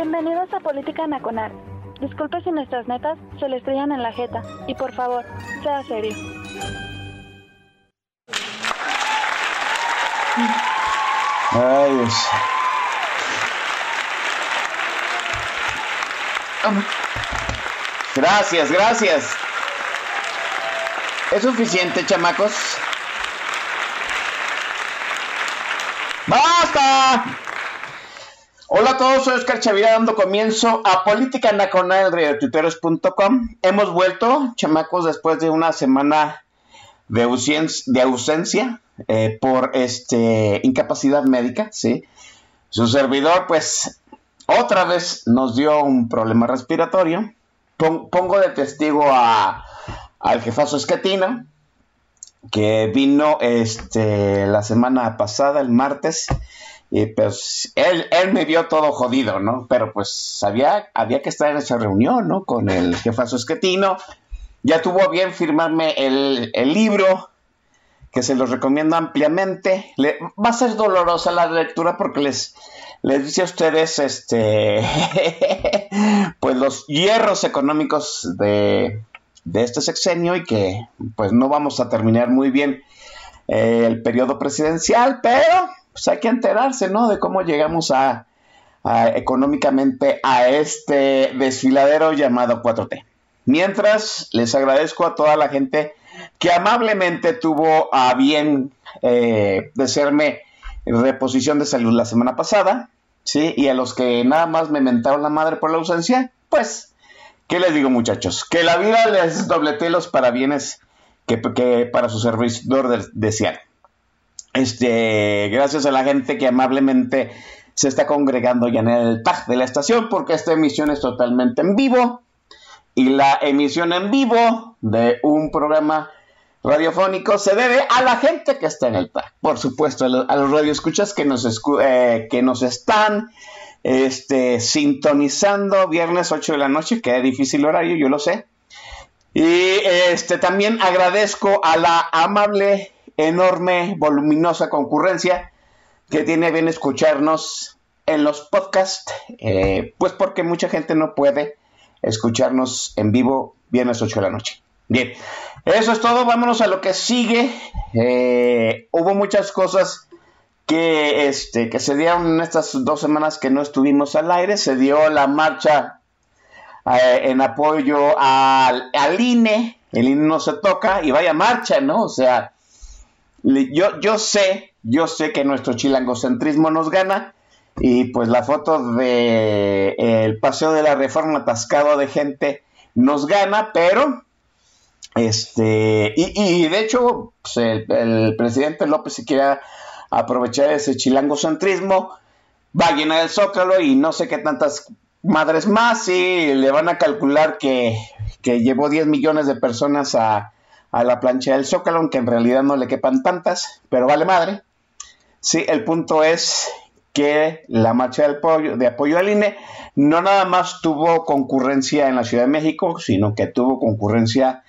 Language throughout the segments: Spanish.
Bienvenidos a Política Nacional. Disculpe si nuestras netas se le estrellan en la jeta. Y por favor, sea serio. Ay, Dios. Gracias, gracias. ¿Es suficiente, chamacos? ¡Basta! Hola a todos, soy Oscar Chavira dando comienzo a Política Nacional de Tuiteros.com. Hemos vuelto, chamacos, después de una semana de, ausencia, eh, por este, incapacidad médica. Su servidor, pues, otra vez nos dio un problema respiratorio. Pon- pongo de testigo a, al jefazo Esquetino, que vino este, la semana pasada, el martes, y pues él, me vio todo jodido, ¿no? Pero pues había, había que estar en esa reunión, ¿no? Con el jefazo Esquetino. Ya tuvo bien firmarme el, el libro, que se los recomiendo ampliamente. Le- va a ser dolorosa la lectura porque les, les dice a ustedes, este, pues los hierros económicos de, de este sexenio y que pues no vamos a terminar muy bien eh, el periodo presidencial, pero pues hay que enterarse, ¿no? De cómo llegamos a, económicamente a este desfiladero llamado 4T. Mientras, les agradezco a toda la gente que amablemente tuvo a bien eh, desearme reposición de salud la semana pasada, ¿sí? Y a los que nada más me mentaron la madre por la ausencia, pues, ¿qué les digo muchachos? Que la vida les doblete los parabienes que, que para su servidor de- desean. Este, gracias a la gente que amablemente se está congregando ya en el tag de la estación, porque esta emisión es totalmente en vivo. Y la emisión en vivo de un programa radiofónico se debe a la gente que está en el tag. Por supuesto, a, lo- a los radioescuchas que nos, eh, están este, sintonizando viernes 8 de la noche, que es difícil horario, yo lo sé. Y este, también agradezco a la amable, enorme, voluminosa concurrencia que tiene bien escucharnos en los podcasts, eh, pues porque mucha gente no puede escucharnos en vivo viernes 8 de la noche. Bien, eso es todo, vámonos a lo que sigue. Eh, hubo muchas cosas que, este, que se dieron en estas dos semanas que no estuvimos al aire. Se dio la marcha eh, en apoyo al, al INE, el INE no se toca y vaya marcha, ¿no? O sea, yo, sé, yo sé que nuestro chilangocentrismo nos gana. Y pues la foto de el paseo de la reforma atascado de gente nos gana, pero este y, de hecho pues, el, el presidente López si quiere aprovechar ese chilangocentrismo va a llenar el zócalo y no sé qué tantas madres más y le van a calcular que, que llevó 10 millones de personas a, a la plancha del zócalo, aunque en realidad no le quepan tantas, pero vale madre. Sí, el punto es que la marcha del apoyo, de apoyo al INE no nada más tuvo concurrencia en la Ciudad de México, sino que tuvo concurrencia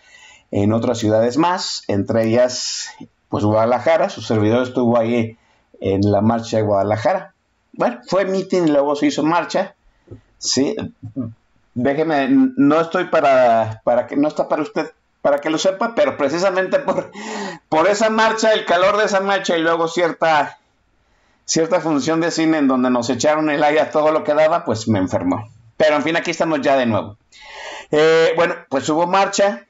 en otras ciudades más, entre ellas pues Guadalajara, su servidor estuvo ahí en la marcha de Guadalajara. Bueno, fue meeting luego se hizo marcha. Sí, déjeme, no estoy para, para que, no está para usted, para que lo sepa, pero precisamente por, por esa marcha, el calor de esa marcha y luego cierta, cierta función de cine en donde nos echaron el aire a todo lo que daba, pues me enfermó. Pero en fin, aquí estamos ya de nuevo. Eh, bueno, pues hubo marcha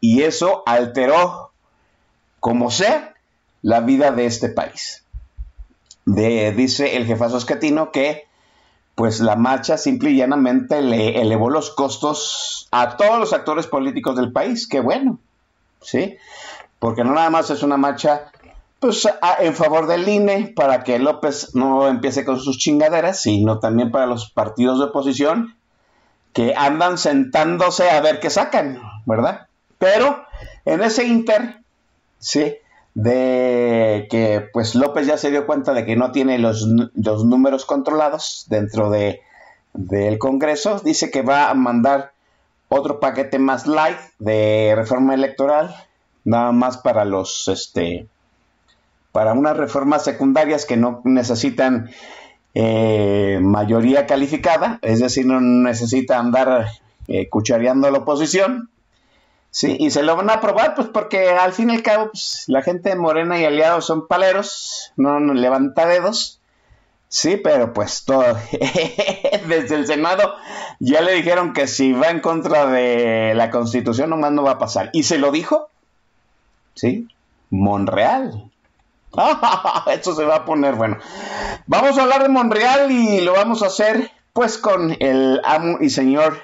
y eso alteró, como sea, la vida de este país. Dice el jefazo escatino que pues la marcha simple y llanamente le elevó los costos a todos los actores políticos del país, qué bueno, ¿sí? Porque no nada más es una marcha pues en favor del INE para que López no empiece con sus chingaderas, sino también para los partidos de oposición que andan sentándose a ver qué sacan, ¿verdad? Pero en ese inter, sí, de que pues López ya se dio cuenta de que no tiene los, los números controlados dentro de del Congreso, dice que va a mandar otro paquete más light de reforma electoral, nada más para los este para unas reformas secundarias que no necesitan eh, mayoría calificada, es decir, no necesita andar eh, cuchareando a la oposición. Sí, y se lo van a aprobar, pues porque al fin y al cabo, pues, la gente de Morena y aliados son paleros, no, levanta dedos. Sí, pero pues todo, desde el Senado ya le dijeron que si va en contra de la Constitución nomás no va a pasar. Y se lo dijo, sí, Monreal. Esto se va a poner bueno. Vamos a hablar de Monreal y lo vamos a hacer pues con el amo y señor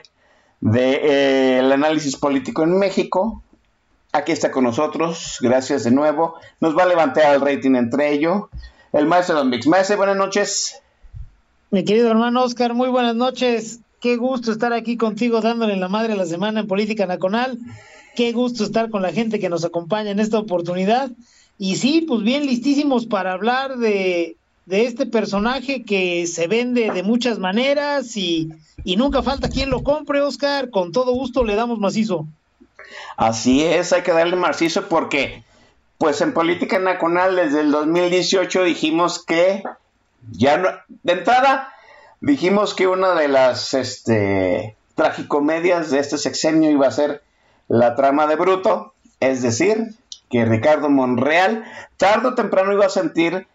del de, eh, análisis político en México. Aquí está con nosotros, gracias de nuevo. Nos va a levantar el rating entre ellos. El maestro Don Mix. Maestro, buenas noches. Mi querido hermano Oscar, muy buenas noches. Qué gusto estar aquí contigo dándole la madre a la semana en Política Nacional. Qué gusto estar con la gente que nos acompaña en esta oportunidad. Y sí, pues bien listísimos para hablar de, este personaje que se vende de muchas maneras y, nunca falta quien lo compre, Oscar. Con todo gusto le damos macizo. Así es, hay que darle macizo porque, pues en política nacional desde el 2018 dijimos que ya no, de entrada dijimos que una de las este, tragicomedias de este sexenio iba a ser la trama de Bruto, es decir, que Ricardo Monreal tarde o temprano iba a sentir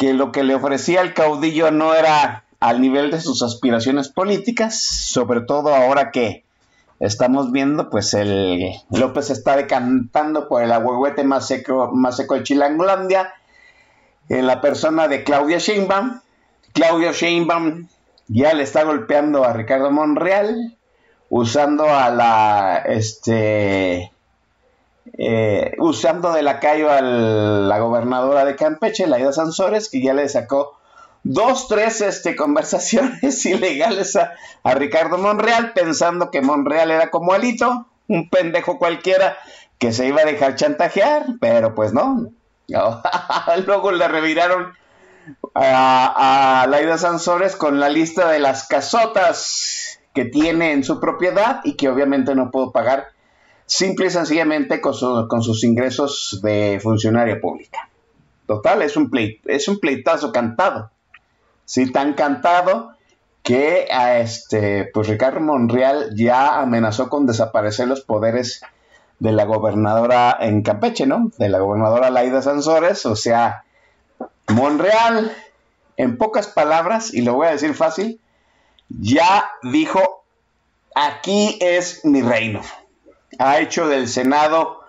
que lo que le ofrecía el caudillo no era al nivel de sus aspiraciones políticas, sobre todo ahora que estamos viendo, pues el López está decantando por el agüehuete más seco, más seco de Chilangolandia, en la persona de Claudia Sheinbaum. Claudia Sheinbaum ya le está golpeando a Ricardo Monreal, usando a la este eh, usando de lacayo a la gobernadora de Campeche, Laida Sansores, que ya le sacó dos, tres este, conversaciones ilegales a, Ricardo Monreal, pensando que Monreal era como Alito, un pendejo cualquiera que se iba a dejar chantajear, pero pues no. Luego le reviraron a, a Laida Sansores con la lista de las casotas que tiene en su propiedad y que obviamente no pudo pagar simple y sencillamente con, sus ingresos de funcionaria pública. Total, es un, es un pleitazo cantado. Sí, tan cantado que a este, pues Ricardo Monreal ya amenazó con desaparecer los poderes de la gobernadora en Campeche, ¿no? De la gobernadora Laida Sansores, o sea, Monreal, en pocas palabras, y lo voy a decir fácil, ya dijo, aquí es mi reino ha hecho del Senado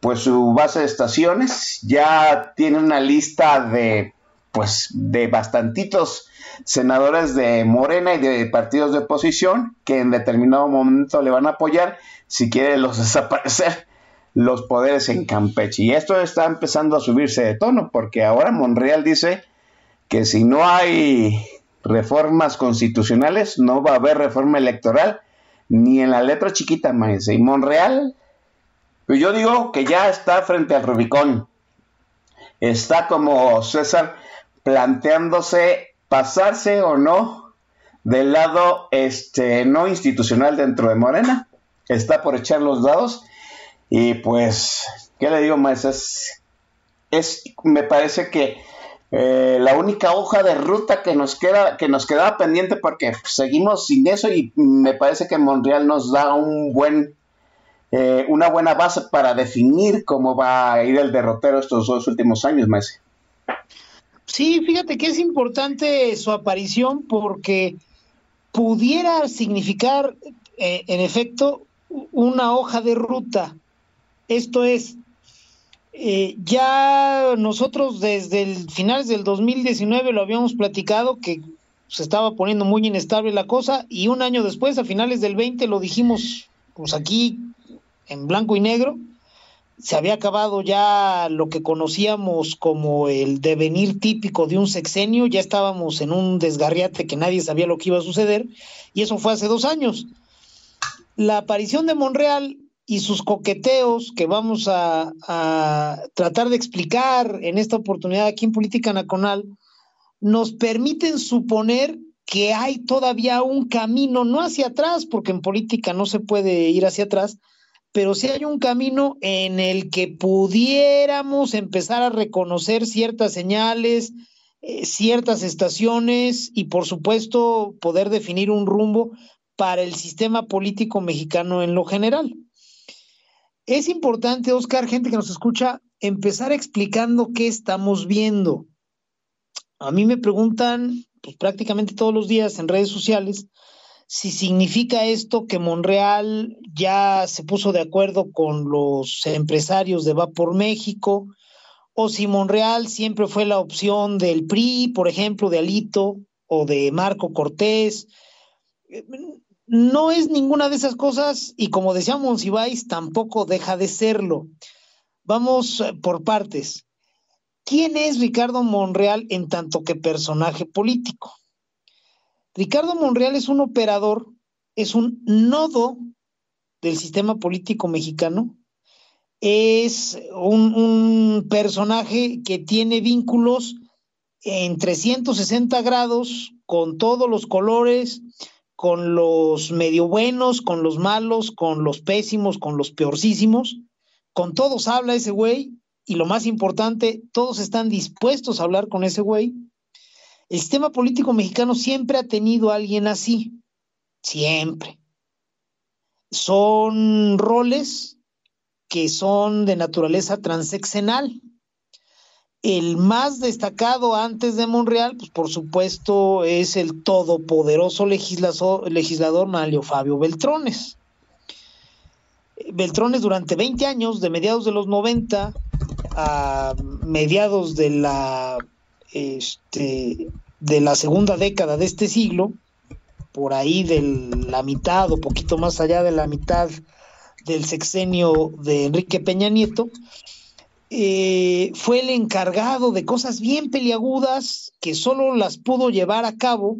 pues su base de estaciones, ya tiene una lista de pues de bastantitos senadores de Morena y de partidos de oposición que en determinado momento le van a apoyar si quiere los desaparecer los poderes en Campeche. Y esto está empezando a subirse de tono porque ahora Monreal dice que si no hay reformas constitucionales no va a haber reforma electoral ni en la letra chiquita, maese. Y Monreal, pues yo digo que ya está frente al Rubicón. Está como César planteándose pasarse o no del lado este no institucional dentro de Morena. Está por echar los dados. Y pues, ¿qué le digo, maese? es me parece que eh, la única hoja de ruta que nos queda que nos quedaba pendiente porque seguimos sin eso y me parece que Monreal nos da un buen eh, una buena base para definir cómo va a ir el derrotero estos dos últimos años, Messi. Sí, fíjate que es importante su aparición porque pudiera significar, eh, en efecto, una hoja de ruta. Esto es, eh, ya nosotros desde el finales del 2019 lo habíamos platicado que se estaba poniendo muy inestable la cosa y un año después, a finales del 20, lo dijimos pues aquí en blanco y negro, se había acabado ya lo que conocíamos como el devenir típico de un sexenio, ya estábamos en un desgarriate que nadie sabía lo que iba a suceder, y eso fue hace dos años. La aparición de Monreal y sus coqueteos que vamos a, tratar de explicar en esta oportunidad aquí en Política Nacional, nos permiten suponer que hay todavía un camino, no hacia atrás, porque en política no se puede ir hacia atrás, pero sí hay un camino en el que pudiéramos empezar a reconocer ciertas señales, eh, ciertas estaciones y por supuesto poder definir un rumbo para el sistema político mexicano en lo general. Es importante, Oscar, gente que nos escucha, empezar explicando qué estamos viendo. A mí me preguntan pues, prácticamente todos los días en redes sociales si significa esto que Monreal ya se puso de acuerdo con los empresarios de Va por México, o si Monreal siempre fue la opción del PRI, por ejemplo, de Alito o de Marco Cortés. No es ninguna de esas cosas y como decía Monsiváis, tampoco deja de serlo. Vamos eh, por partes. ¿Quién es Ricardo Monreal en tanto que personaje político? Ricardo Monreal es un operador, es un nodo del sistema político mexicano, es un, un personaje que tiene vínculos en 360 grados con todos los colores, con los medio buenos, con los malos, con los pésimos, con los peorcísimos. Con todos habla ese güey y lo más importante, todos están dispuestos a hablar con ese güey el sistema político mexicano siempre ha tenido a alguien así, siempre. Son roles que son de naturaleza transeccional. El más destacado antes de Monreal, pues por supuesto, es el todopoderoso legislador, legislador Fabio Beltrones. Beltrones durante 20 años, de mediados de los 90 a mediados de la este, de la segunda década de este siglo, por ahí de la mitad o poquito más allá de la mitad del sexenio de Enrique Peña Nieto, eh, fue el encargado de cosas bien peliagudas que solo las pudo llevar a cabo,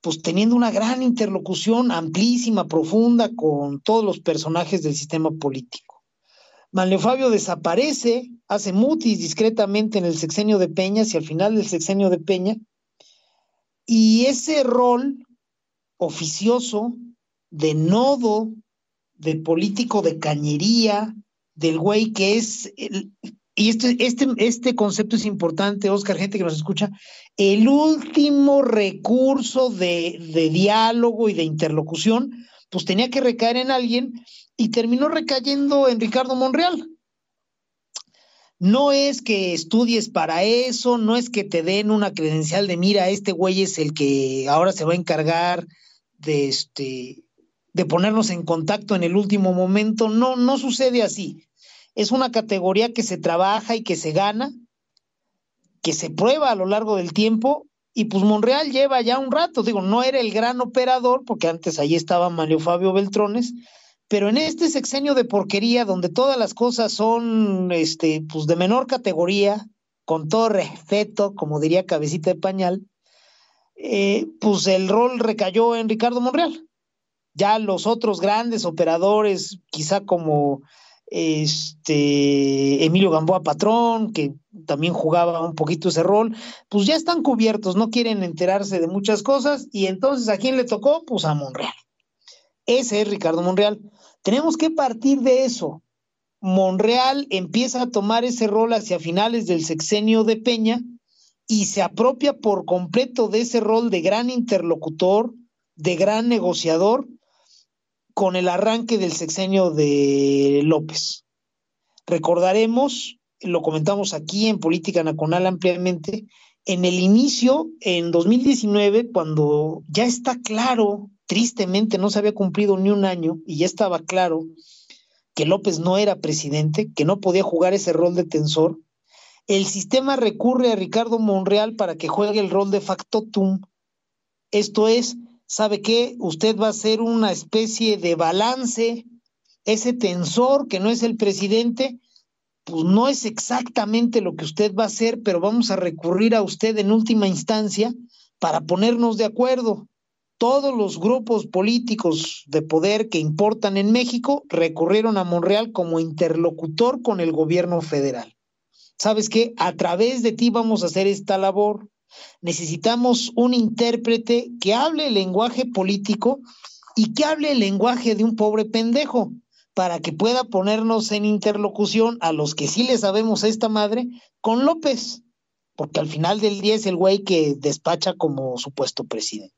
pues teniendo una gran interlocución amplísima, profunda con todos los personajes del sistema político. Manlio Fabio desaparece, hace mutis discretamente en el sexenio de Peña, y al final del sexenio de Peña, y ese rol oficioso de nodo, de político de cañería, del güey que es, y este, este, este concepto es importante, Oscar, gente que nos escucha, el último recurso de, de diálogo y de interlocución, pues tenía que recaer en alguien y terminó recayendo en Ricardo Monreal. No es que estudies para eso, no es que te den una credencial de mira, este güey es el que ahora se va a encargar de este de ponernos en contacto en el último momento. No, no sucede así. Es una categoría que se trabaja y que se gana, que se prueba a lo largo del tiempo y pues Monreal lleva ya un rato, digo, no era el gran operador, porque antes ahí estaba Mario Fabio Beltrones, pero en este sexenio de porquería, donde todas las cosas son este, pues de menor categoría, con todo respeto, como diría Cabecita de Pañal, eh, pues el rol recayó en Ricardo Monreal. Ya los otros grandes operadores, quizá como este Emilio Gamboa Patrón, que también jugaba un poquito ese rol, pues ya están cubiertos, no quieren enterarse de muchas cosas, y entonces ¿a quién le tocó? Pues a Monreal. Ese es Ricardo Monreal. Tenemos que partir de eso. Monreal empieza a tomar ese rol hacia finales del sexenio de Peña y se apropia por completo de ese rol de gran interlocutor, de gran negociador, con el arranque del sexenio de López. Recordaremos, lo comentamos aquí en Política Nacional ampliamente, en el inicio, en 2019, cuando ya está claro, tristemente no se había cumplido ni un año y ya estaba claro que López no era presidente, que no podía jugar ese rol de tensor, el sistema recurre a Ricardo Monreal para que juegue el rol de factotum. Esto es, ¿sabe qué? Usted va a ser una especie de balance ese tensor que no es el presidente, pues no es exactamente lo que usted va a hacer, pero vamos a recurrir a usted en última instancia para ponernos de acuerdo. Todos los grupos políticos de poder que importan en México recurrieron a Monreal como interlocutor con el gobierno federal. ¿Sabes qué? A través de ti vamos a hacer esta labor. Necesitamos un intérprete que hable el lenguaje político y que hable el lenguaje de un pobre pendejo para que pueda ponernos en interlocución a los que sí le sabemos a esta madre con López, porque al final del día es el güey que despacha como supuesto presidente.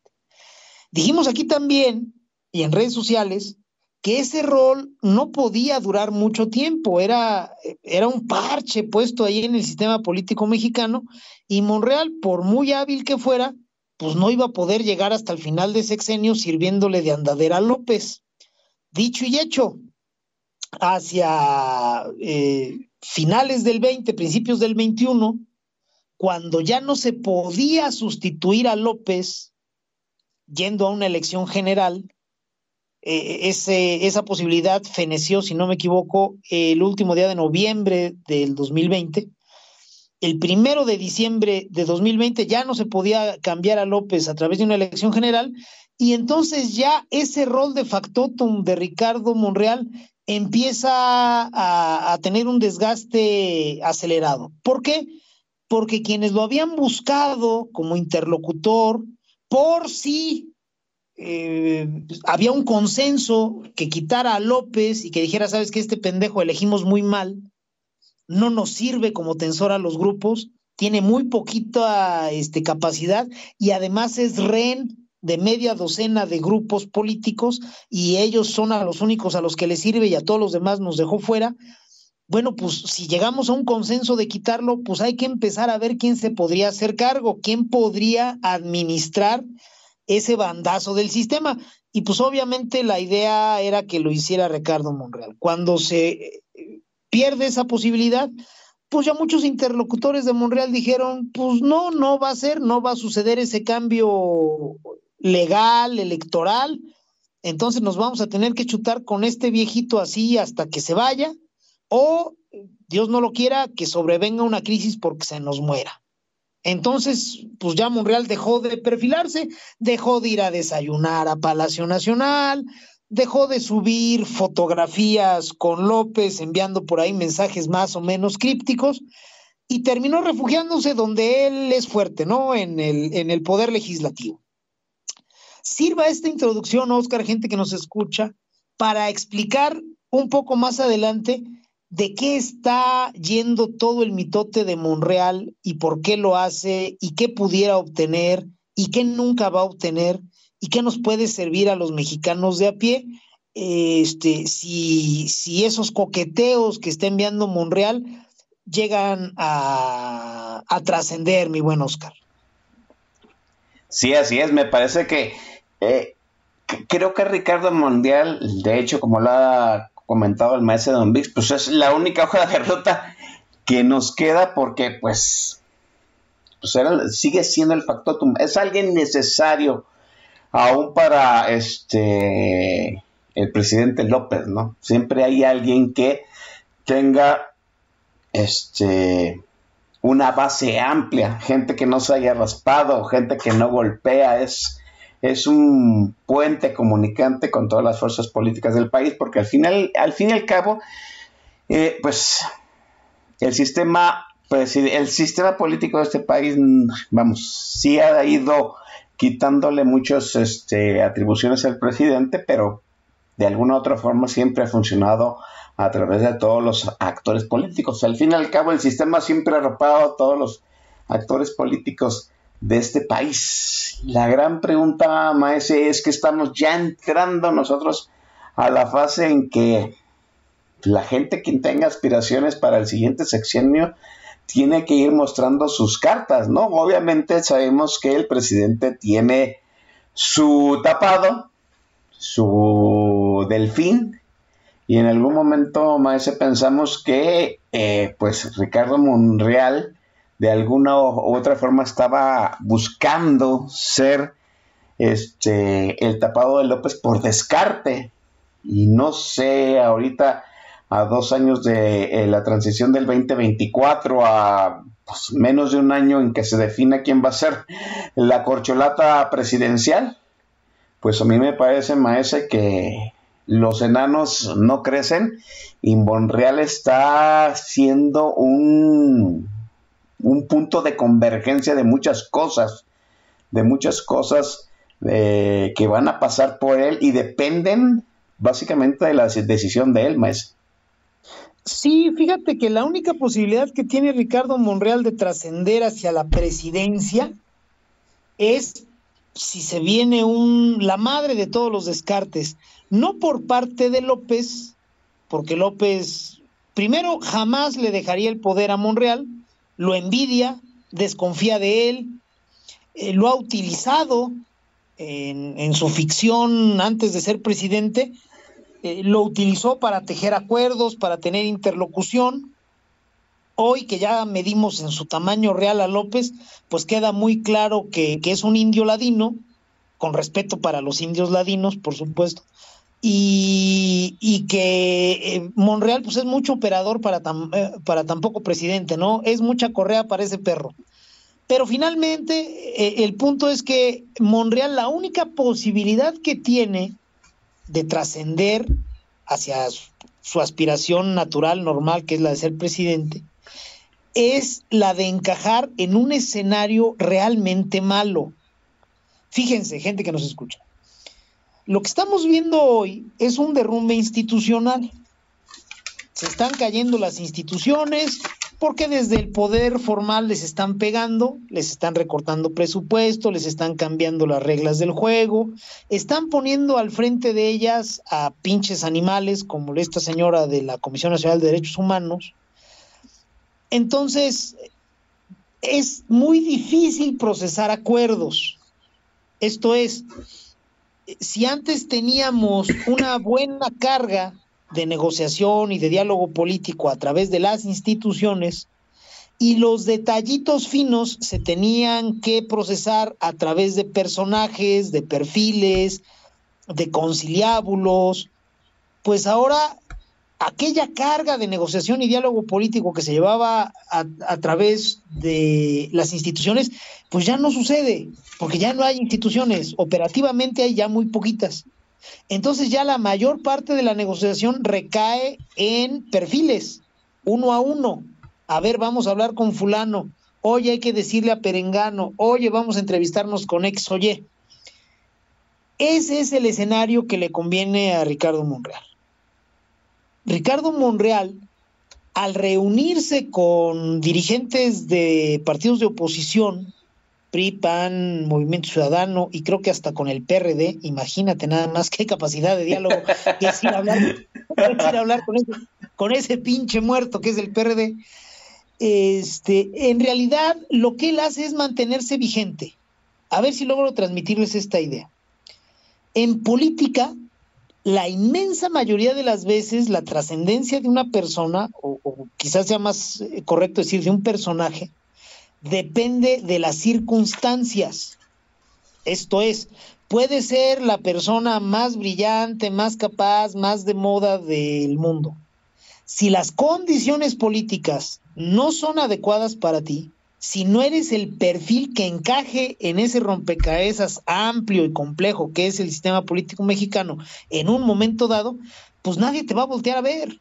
Dijimos aquí también, y en redes sociales, que ese rol no podía durar mucho tiempo, era, era un parche puesto ahí en el sistema político mexicano, y Monreal, por muy hábil que fuera, pues no iba a poder llegar hasta el final de sexenio sirviéndole de andadera a López. Dicho y hecho, hacia eh, finales del 20, principios del 21, cuando ya no se podía sustituir a López yendo a una elección general, eh, esa posibilidad feneció, si no me equivoco, el último día de noviembre del 2020. El primero de diciembre de 2020 ya no se podía cambiar a López a través de una elección general y entonces ya ese rol de factotum de Ricardo Monreal empieza a, a, tener un desgaste acelerado. ¿Por qué? Porque quienes lo habían buscado como interlocutor, por si eh, había un consenso que quitara a López y que dijera, sabes que este pendejo elegimos muy mal, no nos sirve como tensor a los grupos, tiene muy poquita este, capacidad y además es rehén de media docena de grupos políticos y ellos son a los únicos a los que les sirve y a todos los demás nos dejó fuera. Bueno, pues si llegamos a un consenso de quitarlo, pues hay que empezar a ver quién se podría hacer cargo, quién podría administrar ese bandazo del sistema. Y pues obviamente la idea era que lo hiciera Ricardo Monreal. Cuando se eh, pierde esa posibilidad, pues ya muchos interlocutores de Monreal dijeron, pues no, no va a ser, no va a suceder ese cambio legal, electoral, entonces nos vamos a tener que chutar con este viejito así hasta que se vaya, o Dios no lo quiera, que sobrevenga una crisis porque se nos muera. Entonces, pues ya Monreal dejó de perfilarse, dejó de ir a desayunar a Palacio Nacional, dejó de subir fotografías con López enviando por ahí mensajes más o menos crípticos y terminó refugiándose donde él es fuerte, ¿no? En el, en el poder legislativo. Sirva esta introducción, Oscar, gente que nos escucha, para explicar un poco más adelante de qué está yendo todo el mitote de Monreal y por qué lo hace y qué pudiera obtener y qué nunca va a obtener y qué nos puede servir a los mexicanos de a pie. Este, si, si esos coqueteos que está enviando Monreal llegan a, a trascender, mi buen Oscar. Sí, así es. Me parece que eh, creo que Ricardo Mundial, de hecho, como lo ha comentado el maestro Don Vix, pues es la única hoja de ruta que nos queda porque pues, pues sigue siendo el factotum. Es alguien necesario aún para este el presidente López, ¿no? Siempre hay alguien que tenga este una base amplia, gente que no se haya raspado, gente que no golpea, es es un puente comunicante con todas las fuerzas políticas del país, porque al final, al fin y al cabo, eh, pues el sistema, el sistema político de este país, vamos, sí ha ido quitándole muchas este, atribuciones al presidente, pero de alguna u otra forma siempre ha funcionado a través de todos los actores políticos. Al fin y al cabo, el sistema siempre ha arropado a todos los actores políticos de este país. La gran pregunta, maese, es que estamos ya entrando nosotros a la fase en que la gente que tenga aspiraciones para el siguiente sexenio tiene que ir mostrando sus cartas, ¿no? Obviamente sabemos que el presidente tiene su tapado, su delfín, y en algún momento, maese, pensamos que, eh, pues, Ricardo Monreal de alguna u otra forma estaba buscando ser este el tapado de López por descarte. y no sé, ahorita a dos años de eh, la transición del 2024 a pues, menos de un año en que se define quién va a ser la corcholata presidencial, pues a mí me parece, maese, que los enanos no crecen y Monreal está siendo un, un punto de convergencia de muchas cosas, de muchas cosas eh, que van a pasar por él y dependen básicamente de la decisión de él, maese. Sí, fíjate que la única posibilidad que tiene Ricardo Monreal de trascender hacia la presidencia es si se viene un la madre de todos los descartes, no por parte de López, porque López primero jamás le dejaría el poder a Monreal, lo envidia, desconfía de él, eh, lo ha utilizado en, su ficción antes de ser presidente eh, lo utilizó para tejer acuerdos, para tener interlocución. Hoy que ya medimos en su tamaño real a López, pues queda muy claro que, es un indio ladino, con respeto para los indios ladinos, por supuesto, y, que eh, Monreal pues es mucho operador para tan, eh, para presidente, ¿no? Es mucha correa para ese perro. Pero finalmente el punto es que Monreal la única posibilidad que tiene de trascender hacia su aspiración natural, normal, que es la de ser presidente, es la de encajar en un escenario realmente malo. Fíjense, gente que nos escucha. Lo que estamos viendo hoy es un derrumbe institucional. Se están cayendo las instituciones, porque desde el poder formal les están pegando, les están recortando presupuesto, les están cambiando las reglas del juego, están poniendo al frente de ellas a pinches animales como esta señora de la Comisión Nacional de Derechos Humanos. Entonces, es muy difícil procesar acuerdos. Esto es, si antes teníamos una buena carga de negociación y de diálogo político a través de las instituciones y los detallitos finos se tenían que procesar a través de personajes, de perfiles, de conciliábulos, pues ahora aquella carga de negociación y diálogo político que se llevaba a, a, través de las instituciones, pues ya no sucede, porque ya no hay instituciones, operativamente hay ya muy poquitas. Entonces ya la mayor parte de la negociación recae en perfiles, uno a uno. A ver, vamos a hablar con fulano. Oye, hay que decirle a Perengano. Oye, vamos a entrevistarnos con ex oye. Ese es el escenario que le conviene a Ricardo Monreal. Ricardo Monreal, al reunirse con dirigentes de partidos de oposición, PRI, PAN, Movimiento Ciudadano y creo que hasta con el PRD, imagínate nada más qué capacidad de diálogo que es ir a hablar, ir a hablar con, ese, con ese pinche muerto que es el PRD. Este, en realidad lo que él hace es mantenerse vigente. A ver si logro transmitirles esta idea. En política, la inmensa mayoría de las veces la trascendencia de una persona, o, quizás sea más eh, correcto decir de un personaje, depende de las circunstancias. Esto es, puede ser la persona más brillante, más capaz, más de moda del mundo. Si las condiciones políticas no son adecuadas para ti, si no eres el perfil que encaje en ese rompecabezas amplio y complejo que es el sistema político mexicano en un momento dado, pues nadie te va a voltear a ver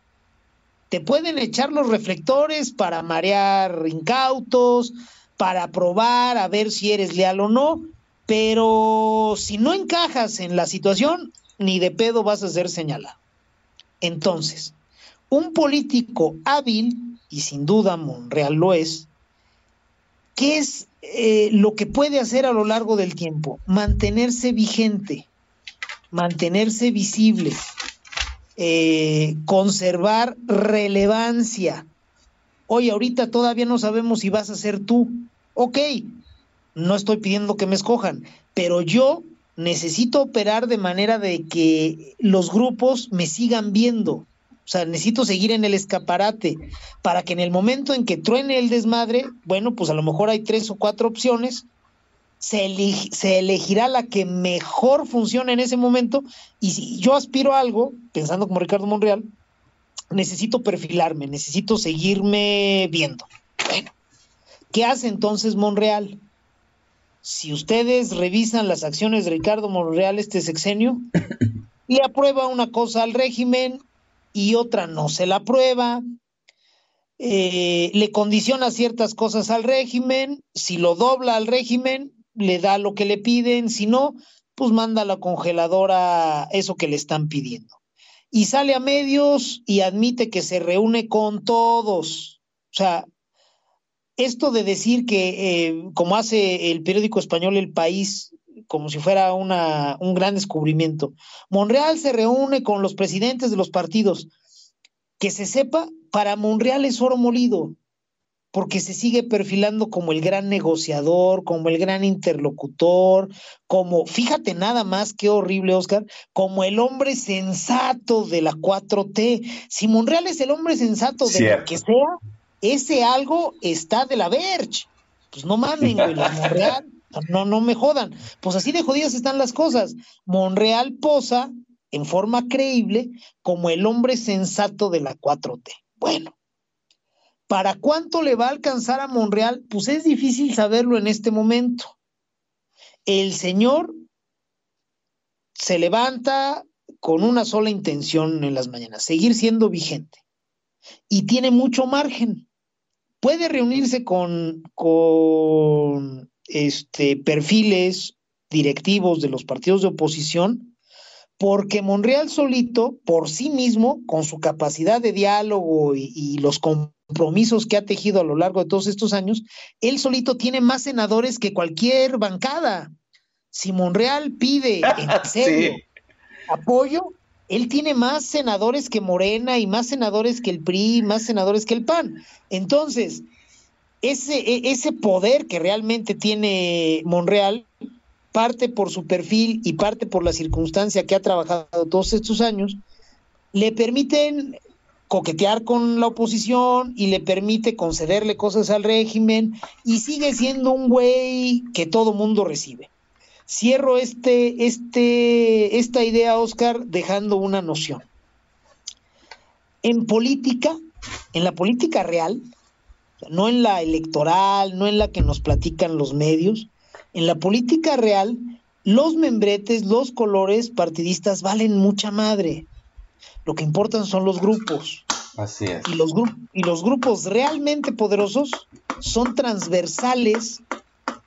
te pueden echar los reflectores para marear incautos, para probar a ver si eres leal o no, pero si no encajas en la situación, ni de pedo vas a ser señalado. Entonces, un político hábil, y sin duda Monreal lo es, ¿qué es eh, lo que puede hacer a lo largo del tiempo? Mantenerse vigente, mantenerse visible, eh, conservar relevancia. Oye, ahorita todavía no sabemos si vas a ser tú. Ok, no estoy pidiendo que me escojan, pero yo necesito operar de manera de que los grupos me sigan viendo. O sea, necesito seguir en el escaparate para que en el momento en que truene el desmadre, bueno, pues a lo mejor hay tres o cuatro opciones se, se, elegirá la que mejor funcione en ese momento. Y si yo aspiro a algo, pensando como Ricardo Monreal, necesito perfilarme, necesito seguirme viendo. Bueno, ¿qué hace entonces Monreal? Si ustedes revisan las acciones de Ricardo Monreal este sexenio, le aprueba una cosa al régimen y otra no se la aprueba, eh, le condiciona ciertas cosas al régimen, si lo dobla al régimen, le da lo que le piden, si no, pues manda a la congeladora eso que le están pidiendo. Y sale a medios y admite que se reúne con todos. O sea, esto de decir que, eh, como hace el periódico español El País, como si fuera una, un gran descubrimiento, Monreal se reúne con los presidentes de los partidos. Que se sepa, para Monreal es oro molido porque se sigue perfilando como el gran negociador, como el gran interlocutor, como, fíjate nada más qué horrible, Oscar, como el hombre sensato de la 4T. Si Monreal es el hombre sensato de lo que sea, ese algo está de la Verge. Pues no mamen, güey, la Monreal, no, no me jodan. Pues así de jodidas están las cosas. Monreal posa en forma creíble como el hombre sensato de la 4T. Bueno, ¿Para cuánto le va a alcanzar a Monreal? Pues es difícil saberlo en este momento. El señor se levanta con una sola intención en las mañanas, seguir siendo vigente. Y tiene mucho margen. Puede reunirse con, con este, perfiles directivos de los partidos de oposición, porque Monreal solito, por sí mismo, con su capacidad de diálogo y, y los compromisos que ha tejido a lo largo de todos estos años, él solito tiene más senadores que cualquier bancada. Si Monreal pide en serio apoyo, él tiene más senadores que Morena y más senadores que el PRI, más senadores que el PAN. Entonces, ese, e, ese poder que realmente tiene Monreal parte por su perfil y parte por la circunstancia que ha trabajado todos estos años, le permiten coquetear con la oposición y le permite concederle cosas al régimen y sigue siendo un güey que todo mundo recibe. Cierro este, este, esta idea, Oscar, dejando una noción. En política, en la política real, no en la electoral, no en la que nos platican los medios, en la política real, los membretes, los colores partidistas valen mucha madre. Lo que importan son los grupos. Así es. Y los, y los grupos realmente poderosos son transversales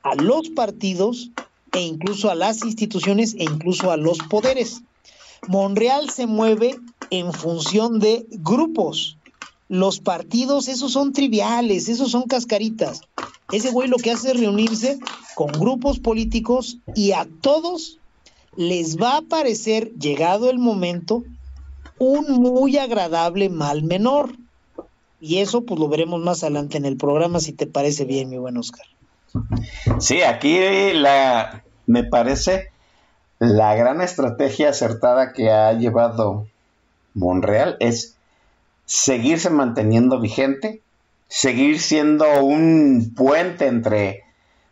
a los partidos e incluso a las instituciones e incluso a los poderes. Monreal se mueve en función de grupos. Los partidos, esos son triviales, esos son cascaritas. Ese güey lo que hace es reunirse con grupos políticos y a todos les va a parecer, llegado el momento, un muy agradable mal menor. Y eso pues lo veremos más adelante en el programa, si te parece bien, mi buen Oscar. Sí, aquí la me parece la gran estrategia acertada que ha llevado Monreal es seguirse manteniendo vigente, seguir siendo un puente entre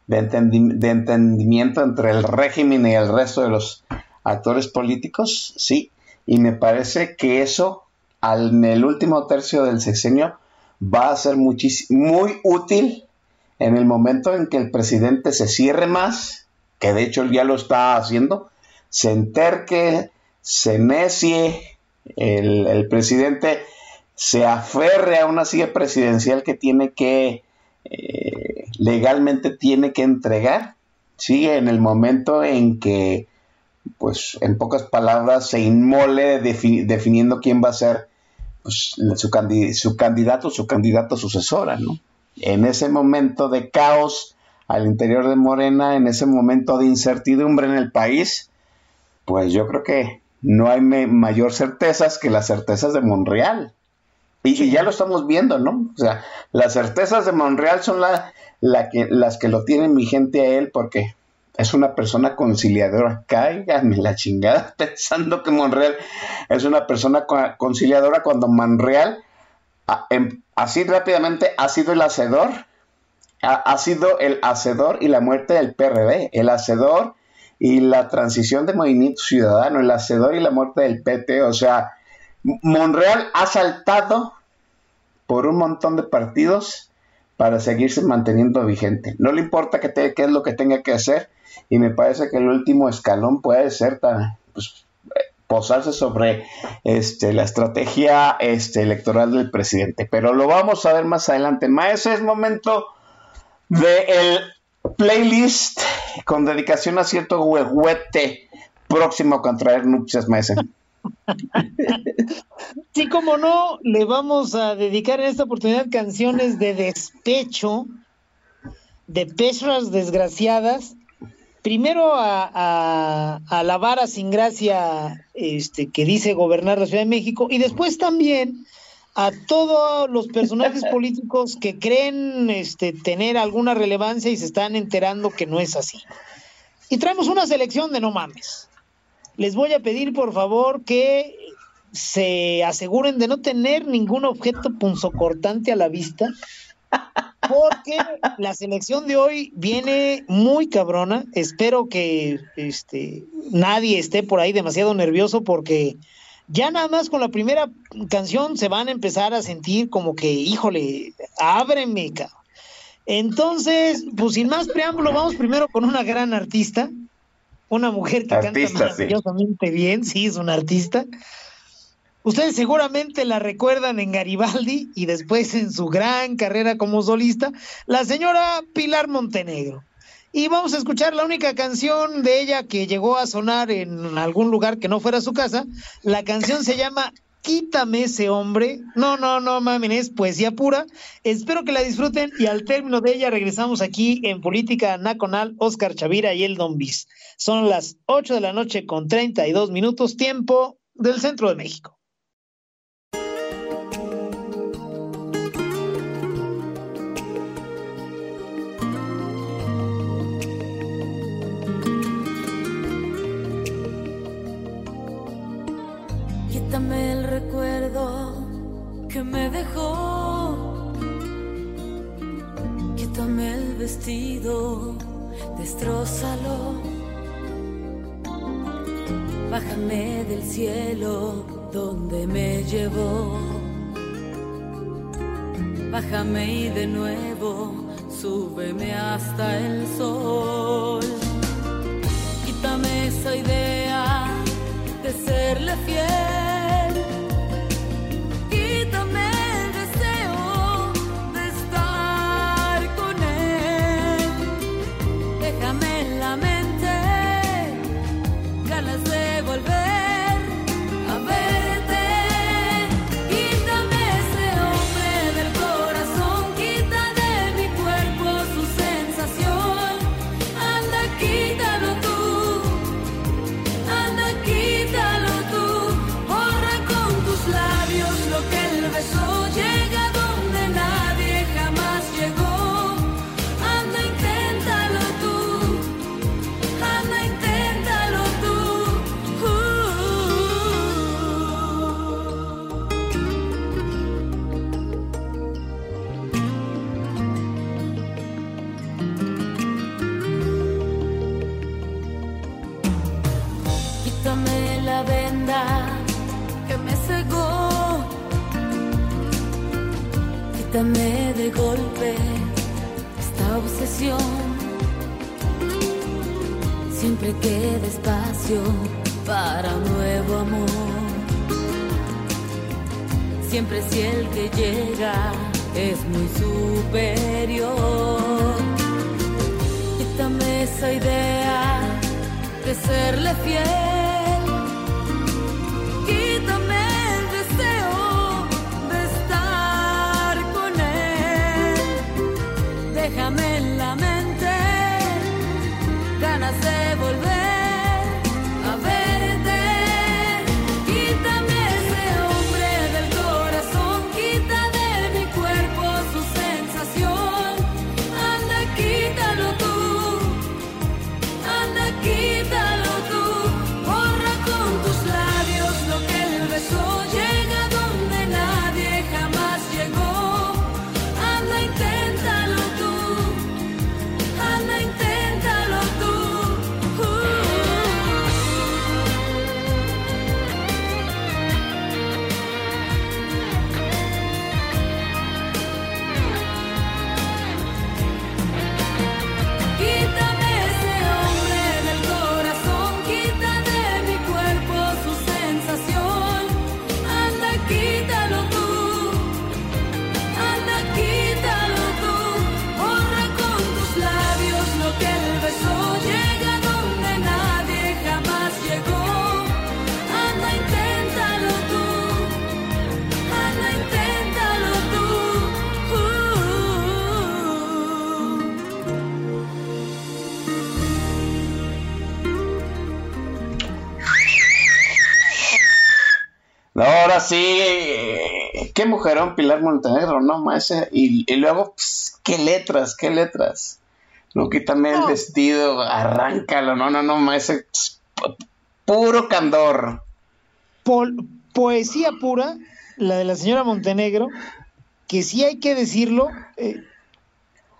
de, entendimiento entre el régimen y el resto de los actores políticos, sí, y me parece que eso al, en el último tercio del sexenio va a ser muy útil en el momento en que el presidente se cierre más, que de hecho ya lo está haciendo, se enterque, se necie, el, presidente se aferre a una silla presidencial que tiene que, eh, legalmente tiene que entregar, ¿sí? En el momento en que pues en pocas palabras, se inmole definiendo quién va a ser pues, su, su, candidato, su candidato sucesora, ¿no? En ese momento de caos al interior de Morena, en ese momento de incertidumbre en el país, pues yo creo que no hay mayor certezas que las certezas de Monreal. Y, ya lo estamos viendo, ¿no? O sea, las certezas de Monreal son la, que, las que lo tienen vigente a él porque es una persona conciliadora. Cáiganme la chingada pensando que Monreal es una persona conciliadora cuando Monreal, em, así rápidamente, ha sido el hacedor, ha, ha sido el hacedor y la muerte del PRD, el hacedor y la transición de Movimiento Ciudadano, el hacedor y la muerte del PT. O sea, Monreal ha saltado por un montón de partidos para seguirse manteniendo vigente. No le importa qué es lo que tenga que hacer y me parece que el último escalón puede ser pues, posarse sobre este, la estrategia este, electoral del presidente. Pero lo vamos a ver más adelante. Maestro, es momento de el playlist con dedicación a cierto huehuete próximo a contraer nupcias, maestro. Sí, como no, le vamos a dedicar en esta oportunidad canciones de despecho, de pechas desgraciadas. Primero a, a, la vara sin gracia este, que dice gobernar la Ciudad de México y después también a todos los personajes políticos que creen este, tener alguna relevancia y se están enterando que no es así. Y traemos una selección de no mames les voy a pedir por favor que se aseguren de no tener ningún objeto punzocortante a la vista, porque la selección de hoy viene muy cabrona. Espero que este, nadie esté por ahí demasiado nervioso porque ya nada más con la primera canción se van a empezar a sentir como que, híjole, ábreme, cabrón. Entonces, pues sin más preámbulo, vamos primero con una gran artista, una mujer que canta maravillosamente bien, sí, es una artista. Ustedes seguramente la recuerdan en Garibaldi y después en su gran carrera como solista, la señora Pilar Montenegro. Y vamos a escuchar la única canción de ella que llegó a sonar en algún lugar que no fuera su casa. La canción se llama Quítame ese hombre. No, no, no, mamen, es poesía pura. Espero que la disfruten y al término de ella regresamos aquí en Política Nacional, Oscar Chavira y el Don Bis. Son las 8 de la noche con 32 minutos, tiempo del centro de México. Que me dejó. Quítame el vestido, destrózalo. Bájame del cielo donde me llevó. Bájame y de nuevo súbeme hasta el sol. Quítame esa idea de serle fiel. Qué mujerón Pilar Montenegro, ¿no, maese? Y, y luego, pues, qué letras, qué letras. No, quítame el vestido, arráncalo, no, no, no, maese. Puro candor. poesía pura, la de la señora Montenegro, que sí hay que decirlo, eh,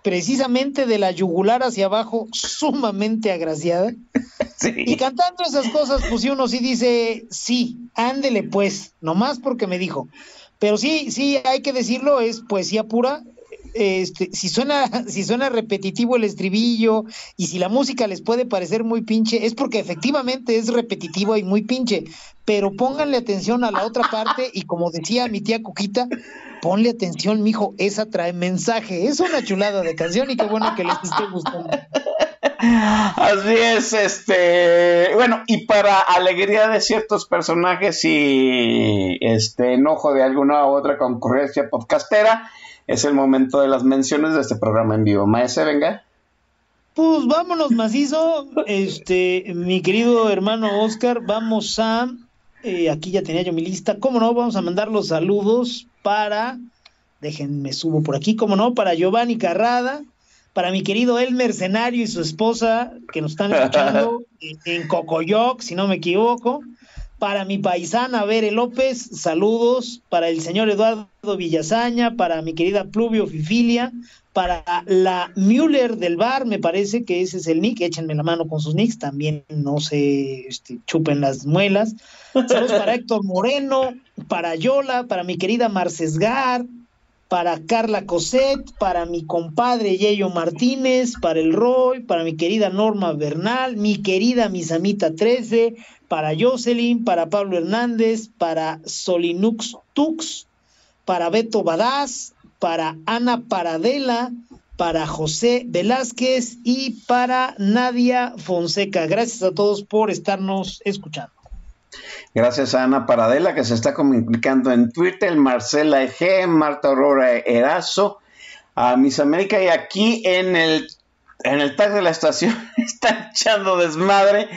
precisamente de la yugular hacia abajo, sumamente agraciada. Y cantando esas cosas, pues si uno sí dice, sí, ándele pues, nomás porque me dijo. Pero sí, sí, hay que decirlo, es poesía pura. Este, si suena, si suena repetitivo el estribillo y si la música les puede parecer muy pinche, es porque efectivamente es repetitivo y muy pinche. Pero pónganle atención a la otra parte y como decía mi tía Cuquita, ponle atención, mijo, esa trae mensaje. Es una chulada de canción y qué bueno que les esté gustando. Así es, este, bueno, y para alegría de ciertos personajes y este enojo de alguna u otra concurrencia podcastera, es el momento de las menciones de este programa en vivo. Maese, venga. Pues vámonos macizo, este, mi querido hermano Oscar, vamos a, eh, aquí ya tenía yo mi lista, cómo no, vamos a mandar los saludos para, déjenme subo por aquí, cómo no, para Giovanni Carrada, para mi querido El Mercenario y su esposa, que nos están escuchando en Cocoyoc, si no me equivoco. Para mi paisana Bere López, saludos. Para el señor Eduardo Villazaña, para mi querida Pluvio Fifilia, para la Müller del bar, me parece que ese es el nick, échenme la mano con sus nicks, también no se este, chupen las muelas. Saludos para Héctor Moreno, para Yola, para mi querida Marcesgar, para Carla Coset, para mi compadre Yeyo Martínez, para el Roy, para mi querida Norma Bernal, mi querida Misamita 13, para Jocelyn, para Pablo Hernández, para Solinux Tux, para Beto Badaz, para Ana Paradela, para José Velázquez y para Nadia Fonseca. Gracias a todos por estarnos escuchando. Gracias a Ana Paradela que se está comunicando en Twitter, Marcela Eg, Marta Aurora Erazo, a Miss América y aquí en el en el tag de la estación está echando desmadre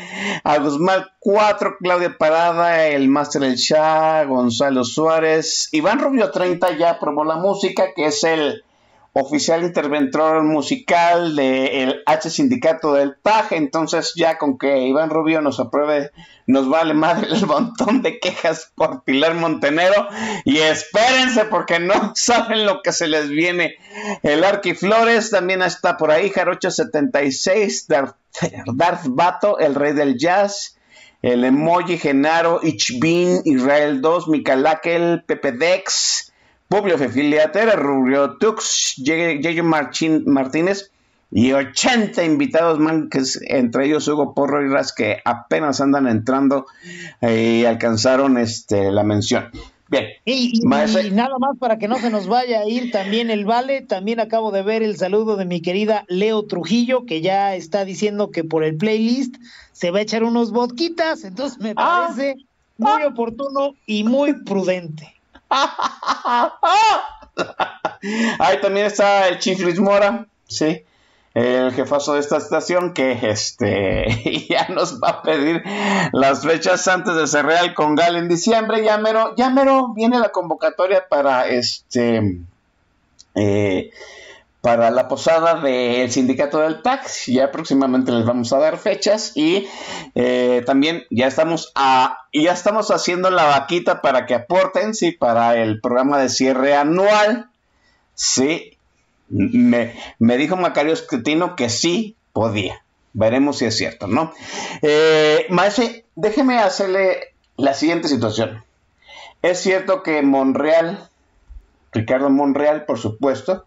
a Guzmán 4, Claudia Parada, el Máster El Shah, Gonzalo Suárez, Iván Rubio 30 ya probó la música, que es el oficial interventor musical del H Sindicato del PAG, entonces ya con que Iván Rubio nos apruebe, nos vale madre el montón de quejas por Pilar Montenero y espérense porque no saben lo que se les viene. El Arqui Flores también está por ahí, Jarocho 76, Darth, Darth Bato, el rey del jazz, el Emoji Genaro, Ichbin, Israel 2, Mikalakel, Pepe Dex, Publio Fefiliatera, Rubio Tux, Yeyo Martínez y 80 invitados más, entre ellos Hugo Porro y Ras, que apenas andan entrando y alcanzaron este, la mención. Bien. Y, nada más para que no se nos vaya a ir también el vale, también acabo de ver el saludo de mi querida Leo Trujillo, que ya está diciendo que por el playlist se va a echar unos vodquitas, entonces me ah. parece muy oportuno y muy prudente. Ahí también está el Chief Luis Mora, sí, el jefazo de esta estación que este ya nos va a pedir las fechas antes de cerrar el Congal en diciembre. Ya mero, ya mero viene la convocatoria para este eh, para la posada del sindicato del tax. Ya próximamente les vamos a dar fechas y eh, también ya estamos a ya estamos haciendo la vaquita para que aporten, sí, para el programa de cierre anual. Sí, me, dijo Macario Escritino que sí podía. Veremos si es cierto, ¿no? Eh, maese, déjeme hacerle la siguiente situación. Es cierto que Monreal, Ricardo Monreal, por supuesto,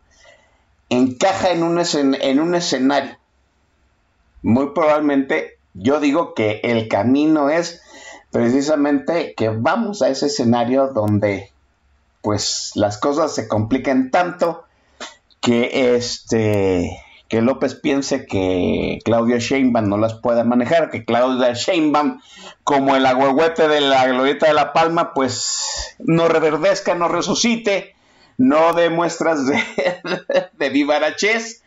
encaja en un, en un escenario. Muy probablemente yo digo que el camino es precisamente que vamos a ese escenario donde pues las cosas se complican tanto que este que López piense que Claudia Sheinbaum no las pueda manejar, que Claudia Sheinbaum, como el agüehuete de la glorieta de la palma, pues no reverdezca, no resucite, no de muestras de, de vivaraches,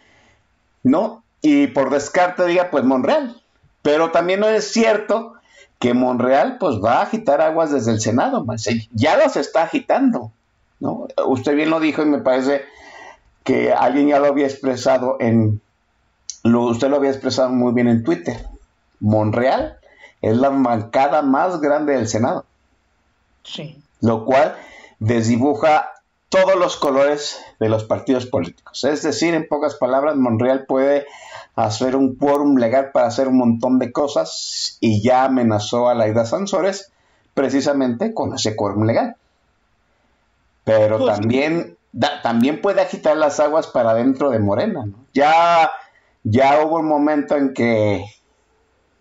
¿no? Y por descarte diga, pues Monreal. Pero también no es cierto que Monreal pues va a agitar aguas desde el Senado, ya las está agitando. ¿no? Usted bien lo dijo y me parece que alguien ya lo había expresado en, lo, usted lo había expresado muy bien en Twitter. Monreal es la bancada más grande del Senado. Sí. Lo cual desdibuja todos los colores de los partidos políticos. Es decir, en pocas palabras, Monreal puede hacer un quórum legal para hacer un montón de cosas y ya amenazó a Laida Sansores precisamente con ese quórum legal. Pero también, da- también puede agitar las aguas para dentro de Morena. ¿no? Ya, ya hubo un momento en que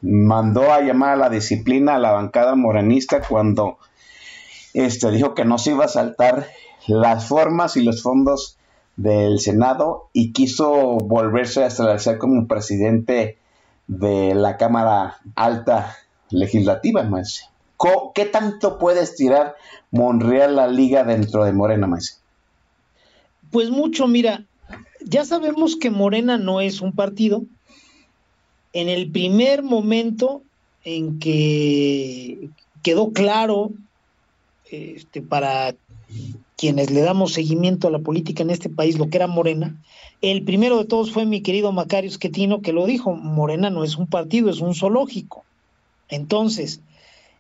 mandó a llamar a la disciplina a la bancada morenista cuando este, dijo que no se iba a saltar las formas y los fondos del Senado y quiso volverse a establecer como presidente de la Cámara Alta Legislativa, maese. ¿Qué tanto puede estirar Monreal la liga dentro de Morena, maese? Pues mucho, mira, ya sabemos que Morena no es un partido. En el primer momento en que quedó claro este, para quienes le damos seguimiento a la política en este país, lo que era Morena, el primero de todos fue mi querido Macario Schettino que lo dijo, Morena no es un partido, es un zoológico. Entonces,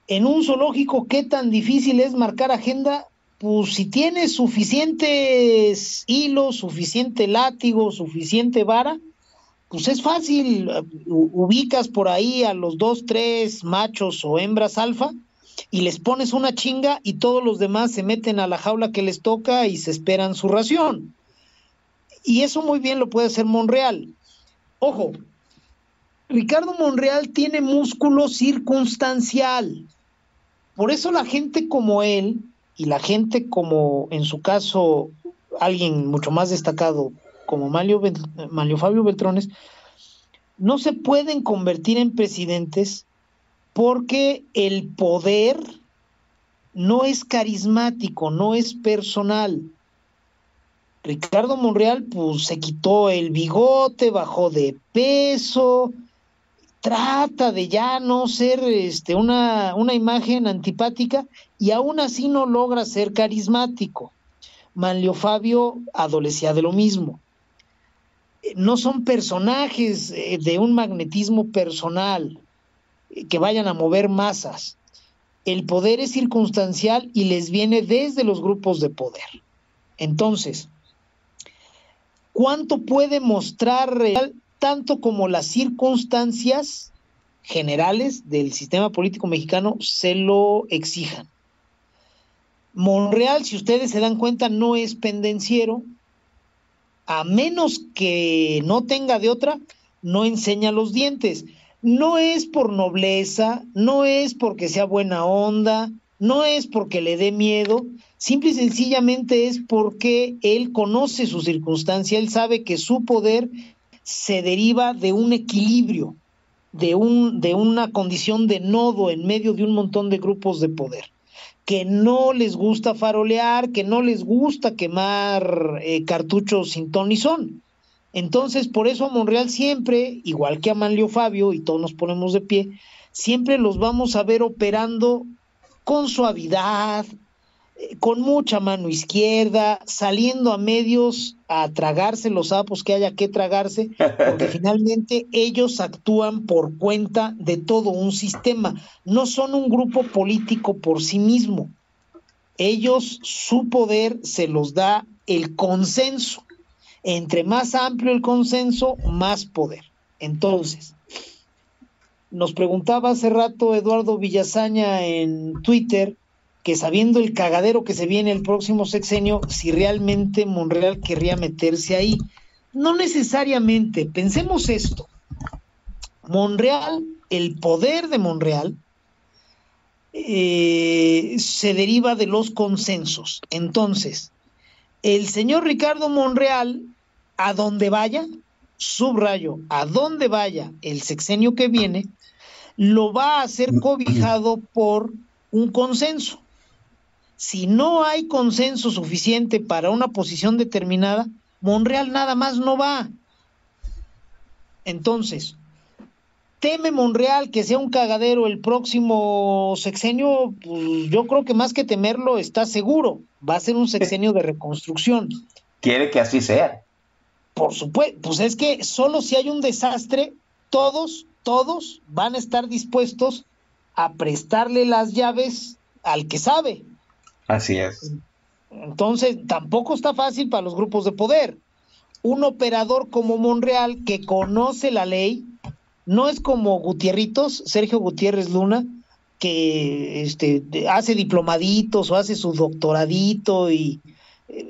en un zoológico, ¿qué tan difícil es marcar agenda? Pues si tienes suficientes hilos, suficiente látigo, suficiente vara, pues es fácil, ubicas por ahí a los dos, tres machos o hembras alfa y les pones una chinga y todos los demás se meten a la jaula que les toca y se esperan su ración. Y eso muy bien lo puede hacer Monreal. Ojo, Ricardo Monreal tiene músculo circunstancial. Por eso la gente como él y la gente como, en su caso, alguien mucho más destacado como Manlio Fabio Beltrones, no se pueden convertir en presidentes porque el poder no es carismático, no es personal. Ricardo Monreal pues se quitó el bigote, bajó de peso, trata de ya no ser este, una, una imagen antipática y aún así no logra ser carismático. Manlio Fabio adolecía de lo mismo. No son personajes eh, de un magnetismo personal que vayan a mover masas. El poder es circunstancial y les viene desde los grupos de poder. Entonces, ¿cuánto puede mostrar real tanto como las circunstancias generales del sistema político mexicano se lo exijan? Monreal, si ustedes se dan cuenta, no es pendenciero, a menos que no tenga de otra, no enseña los dientes. No es por nobleza, no es porque sea buena onda, no es porque le dé miedo, simple y sencillamente es porque él conoce su circunstancia, él sabe que su poder se deriva de un equilibrio, de, un, de una condición de nodo en medio de un montón de grupos de poder que no les gusta farolear, que no les gusta quemar eh, cartuchos sin ton ni son. Entonces, por eso a Monreal siempre, igual que a Manlio Fabio, y todos nos ponemos de pie, siempre los vamos a ver operando con suavidad, eh, con mucha mano izquierda, saliendo a medios a tragarse los sapos que haya que tragarse, porque finalmente ellos actúan por cuenta de todo un sistema, no son un grupo político por sí mismo. Ellos, su poder se los da el consenso. Entre más amplio el consenso, más poder. Entonces, nos preguntaba hace rato Eduardo Villazaña en Twitter que sabiendo el cagadero que se viene el próximo sexenio, si realmente Monreal querría meterse ahí. No necesariamente, pensemos esto. Monreal, el poder de Monreal, eh, se deriva de los consensos. Entonces, el señor Ricardo Monreal, a donde vaya, subrayo, a donde vaya el sexenio que viene, lo va a hacer cobijado por un consenso. Si no hay consenso suficiente para una posición determinada, Monreal nada más no va. Entonces, teme Monreal que sea un cagadero el próximo sexenio, pues yo creo que más que temerlo está seguro va a ser un sexenio de reconstrucción. Quiere que así sea. Por supuesto, pues es que solo si hay un desastre, todos, todos van a estar dispuestos a prestarle las llaves al que sabe. Así es. Entonces, tampoco está fácil para los grupos de poder. Un operador como Monreal que conoce la ley, no es como Gutierritos, Sergio Gutiérrez Luna, que este, hace diplomaditos o hace su doctoradito y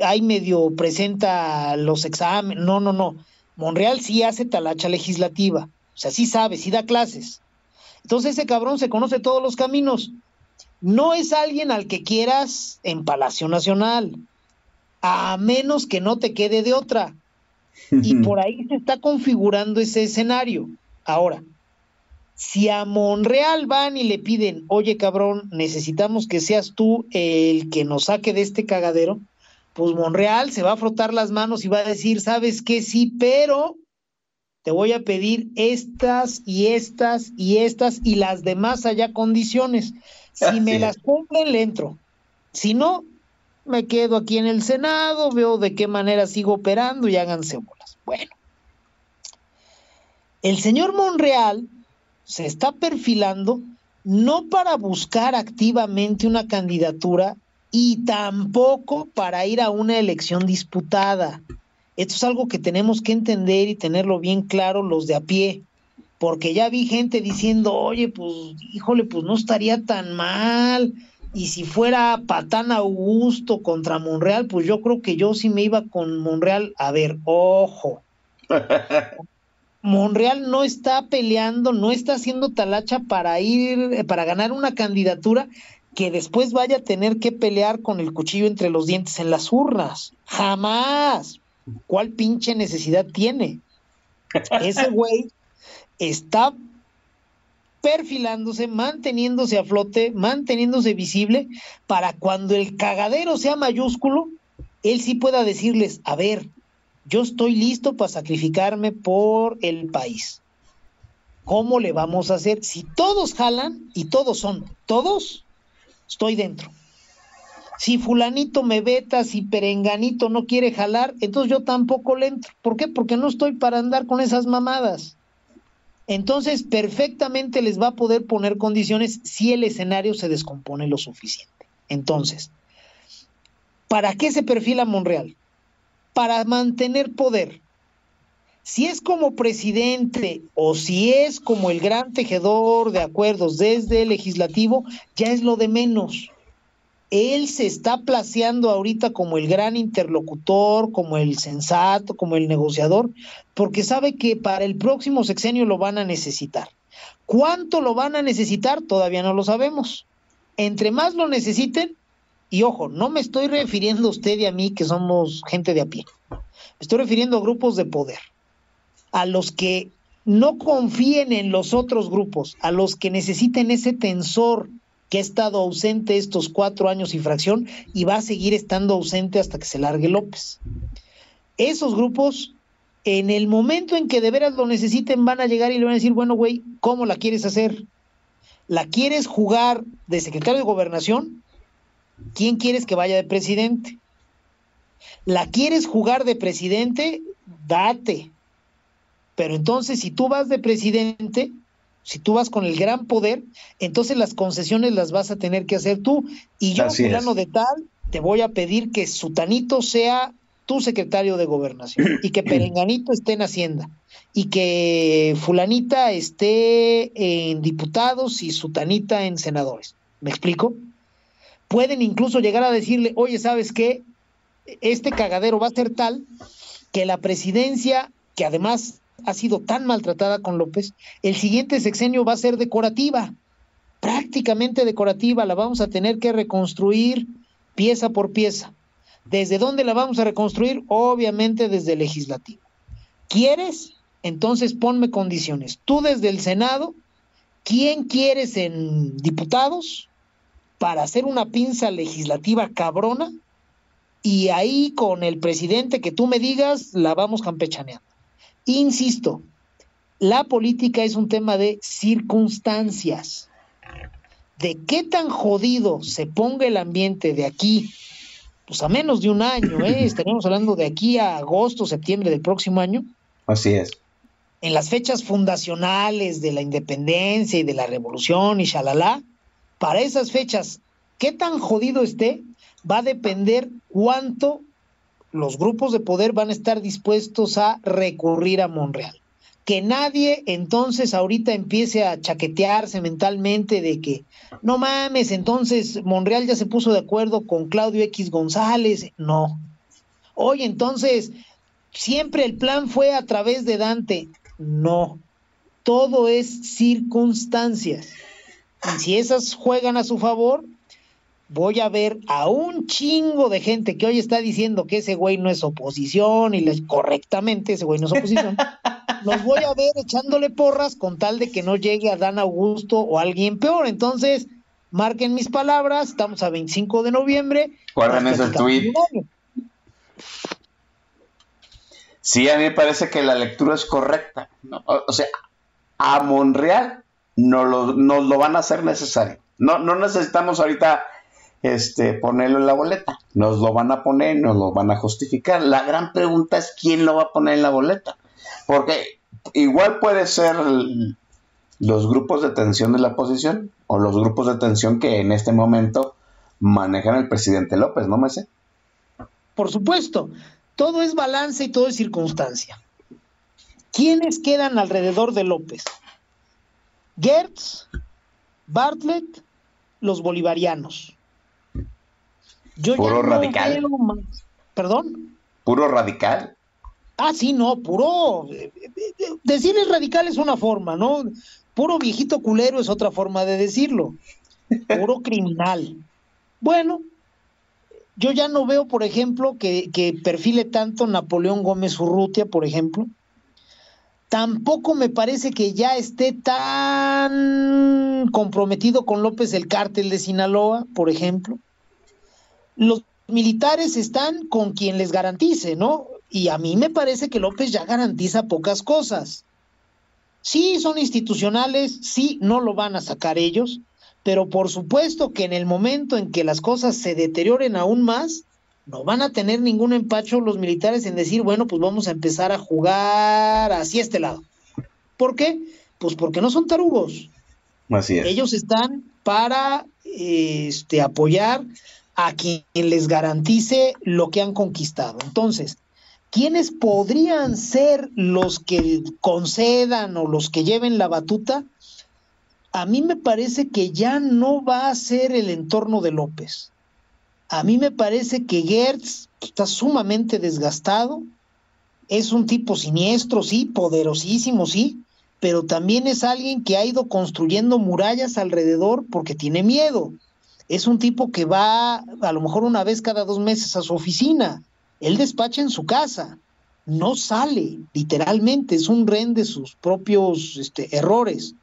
ahí medio presenta los exámenes. No, no, no. Monreal sí hace talacha legislativa. O sea, sí sabe, sí da clases. Entonces ese cabrón se conoce todos los caminos. No es alguien al que quieras en Palacio Nacional, a menos que no te quede de otra. Y por ahí se está configurando ese escenario. Ahora, si a Monreal van y le piden, oye cabrón, necesitamos que seas tú el que nos saque de este cagadero, pues Monreal se va a frotar las manos y va a decir, sabes que sí, pero te voy a pedir estas y estas y estas y las demás allá condiciones. Si me las cumplen, le entro. Si no, me quedo aquí en el Senado, veo de qué manera sigo operando y háganse bolas. Bueno, el señor Monreal se está perfilando no para buscar activamente una candidatura y tampoco para ir a una elección disputada. Esto es algo que tenemos que entender y tenerlo bien claro los de a pie, porque ya vi gente diciendo, oye, pues, híjole, pues no estaría tan mal. Y si fuera Patán Augusto contra Monreal, pues yo creo que yo sí me iba con Monreal. A ver, ojo. Monreal no está peleando, no está haciendo talacha para ir, para ganar una candidatura que después vaya a tener que pelear con el cuchillo entre los dientes en las urnas. Jamás. ¿Cuál pinche necesidad tiene? Ese güey está perfilándose, manteniéndose a flote, manteniéndose visible, para cuando el cagadero sea mayúsculo, él sí pueda decirles, a ver, yo estoy listo para sacrificarme por el país. ¿Cómo le vamos a hacer? Si todos jalan y todos son, todos, estoy dentro. Si fulanito me veta, si perenganito no quiere jalar, entonces yo tampoco le entro. ¿Por qué? Porque no estoy para andar con esas mamadas. Entonces, perfectamente les va a poder poner condiciones si el escenario se descompone lo suficiente. Entonces, ¿para qué se perfila Monreal? Para mantener poder. Si es como presidente o si es como el gran tejedor de acuerdos desde el legislativo, ya es lo de menos él se está placeando ahorita como el gran interlocutor, como el sensato, como el negociador, porque sabe que para el próximo sexenio lo van a necesitar. ¿Cuánto lo van a necesitar? Todavía no lo sabemos. Entre más lo necesiten, y ojo, no me estoy refiriendo a usted y a mí que somos gente de a pie, me estoy refiriendo a grupos de poder, a los que no confíen en los otros grupos, a los que necesiten ese tensor que ha estado ausente estos cuatro años y fracción y va a seguir estando ausente hasta que se largue López. Esos grupos, en el momento en que de veras lo necesiten, van a llegar y le van a decir, bueno, güey, ¿cómo la quieres hacer? ¿La quieres jugar de secretario de gobernación? ¿Quién quieres que vaya de presidente? ¿La quieres jugar de presidente? Date. Pero entonces, si tú vas de presidente, si tú vas con el gran poder, entonces las concesiones las vas a tener que hacer tú. Y yo, fulano de tal, te voy a pedir que Sutanito sea tu secretario de gobernación y que Perenganito esté en Hacienda y que Fulanita esté en diputados y Sutanita en senadores. ¿Me explico? Pueden incluso llegar a decirle, oye, ¿sabes qué? Este cagadero va a ser tal que la presidencia, que además ha sido tan maltratada con López, el siguiente sexenio va a ser decorativa, prácticamente decorativa, la vamos a tener que reconstruir pieza por pieza. ¿Desde dónde la vamos a reconstruir? Obviamente desde el legislativo. ¿Quieres? Entonces ponme condiciones. Tú desde el Senado, ¿quién quieres en diputados para hacer una pinza legislativa cabrona? Y ahí con el presidente que tú me digas, la vamos campechaneando. Insisto, la política es un tema de circunstancias. De qué tan jodido se ponga el ambiente de aquí pues a menos de un año, ¿eh? estaríamos hablando de aquí a agosto, septiembre del próximo año, Así es. en las fechas fundacionales de la independencia y de la revolución y shalala, para esas fechas, qué tan jodido esté, va a depender cuánto los grupos de poder van a estar dispuestos a recurrir a Monreal. Que nadie entonces ahorita empiece a chaquetearse mentalmente de que, no mames, entonces Monreal ya se puso de acuerdo con Claudio X González. No. Oye, entonces, siempre el plan fue a través de Dante. No. Todo es circunstancias. Y si esas juegan a su favor, voy a ver a un chingo de gente que hoy está diciendo que ese güey no es oposición y les, correctamente ese güey no es oposición. Los voy a ver echándole porras con tal de que no llegue a Dan Augusto o alguien peor. Entonces, marquen mis palabras, estamos a 25 de noviembre. Guarden ese tweet. Sí, a mí me parece que la lectura es correcta. ¿no? O, sea, a Monreal no lo, nos lo van a hacer necesario. No, no necesitamos ahorita este, ponerlo en la boleta. Nos lo van a poner, nos lo van a justificar. La gran pregunta es quién lo va a poner en la boleta. Porque igual puede ser los grupos de tensión de la oposición o los grupos de tensión que en este momento manejan el presidente López, ¿no me sé? Por supuesto, todo es balance y todo es circunstancia. ¿Quiénes quedan alrededor de López? Gertz, Bartlett, los bolivarianos. Yo Puro no radical. veo más- ¿Perdón? Puro radical. Ah, sí, no, puro. eh, eh, eh, Decirles radical es una forma, ¿no? Puro viejito culero es otra forma de decirlo. Puro criminal. Bueno, yo ya no veo, por ejemplo, que, que perfile tanto Napoleón Gómez Urrutia, por ejemplo. Tampoco me parece que ya esté tan comprometido con López el cártel de Sinaloa, por ejemplo. Los militares están con quien les garantice, ¿no? Y a mí me parece que López ya garantiza pocas cosas. Sí, son institucionales, sí, no lo van a sacar ellos, pero por supuesto que en el momento en que las cosas se deterioren aún más, no van a tener ningún empacho los militares en decir, bueno, pues vamos a empezar a jugar hacia este lado. ¿Por qué? Pues porque no son tarugos. Así es. Ellos están para este, apoyar a quien les garantice lo que han conquistado. Entonces, ¿quiénes podrían ser los que concedan o los que lleven la batuta? A mí me parece que ya no va a ser el entorno de López. A mí me parece que Gertz está sumamente desgastado. Es un tipo siniestro, sí, poderosísimo, sí, pero también es alguien que ha ido construyendo murallas alrededor porque tiene miedo. Es un tipo que va a lo mejor una vez cada dos meses a su oficina. Él despacha en su casa. No sale, literalmente, es un ren de sus propios este, errores.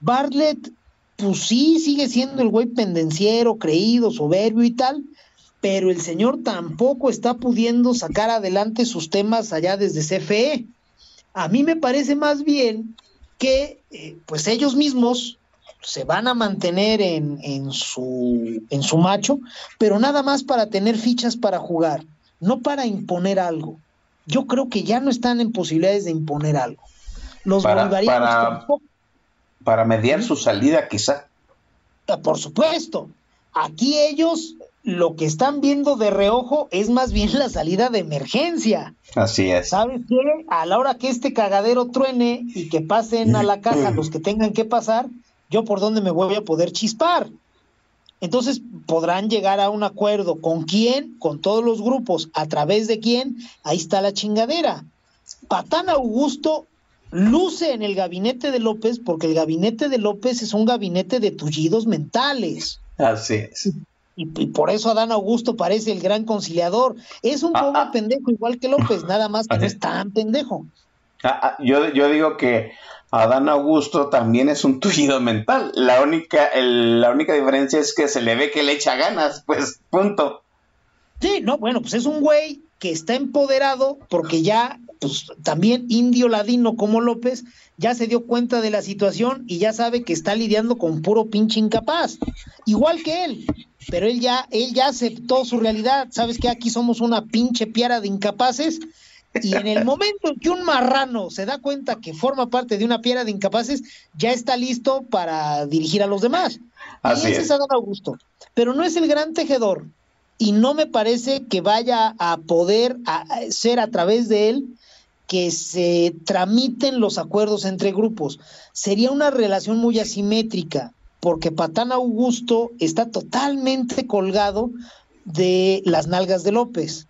Bartlett, pues sí, sigue siendo el güey pendenciero, creído, soberbio y tal, pero el señor tampoco está pudiendo sacar adelante sus temas allá desde CFE. A mí me parece más bien que eh, pues ellos mismos se van a mantener en, en, su, en su macho, pero nada más para tener fichas para jugar, no para imponer algo. Yo creo que ya no están en posibilidades de imponer algo. Los Para- bolivarianos para- tampoco. Para mediar su salida, quizá. Ah, Por supuesto. Aquí ellos lo que están viendo de reojo es más bien la salida de emergencia. Así es. ¿Sabes qué? A la hora que este cagadero truene y que pasen a la casa los que tengan que pasar, yo por dónde me voy a poder chispar. Entonces podrán llegar a un acuerdo. ¿Con quién? Con todos los grupos. ¿A través de quién? Ahí está la chingadera. Patán Augusto luce en el gabinete de López porque el gabinete de López es un gabinete de tullidos mentales. Así es. Y, y por eso Adán Augusto parece el gran conciliador. Es un Ah, pobre ah. pendejo igual que López, nada más que no es tan pendejo. Ah, ah, yo, yo digo que Adán Augusto también es un tullido mental. La única, la única diferencia es que se le ve que le echa ganas, pues punto. Sí, no, bueno, pues es un güey que está empoderado porque ya, pues también indio ladino como López, ya se dio cuenta de la situación y ya sabe que está lidiando con puro pinche incapaz, igual que él. pero él ya, él ya aceptó su realidad. ¿Sabes que aquí somos una pinche piara de incapaces? Y en el momento en que un marrano se da cuenta que forma parte de una piara de incapaces, ya está listo para dirigir a los demás. Así y ese es. es Adán Augusto. Pero no es el gran tejedor. Y no me parece que vaya a poder a ser a través de él que se tramiten los acuerdos entre grupos. Sería una relación muy asimétrica, porque Patán Augusto está totalmente colgado de las nalgas de López.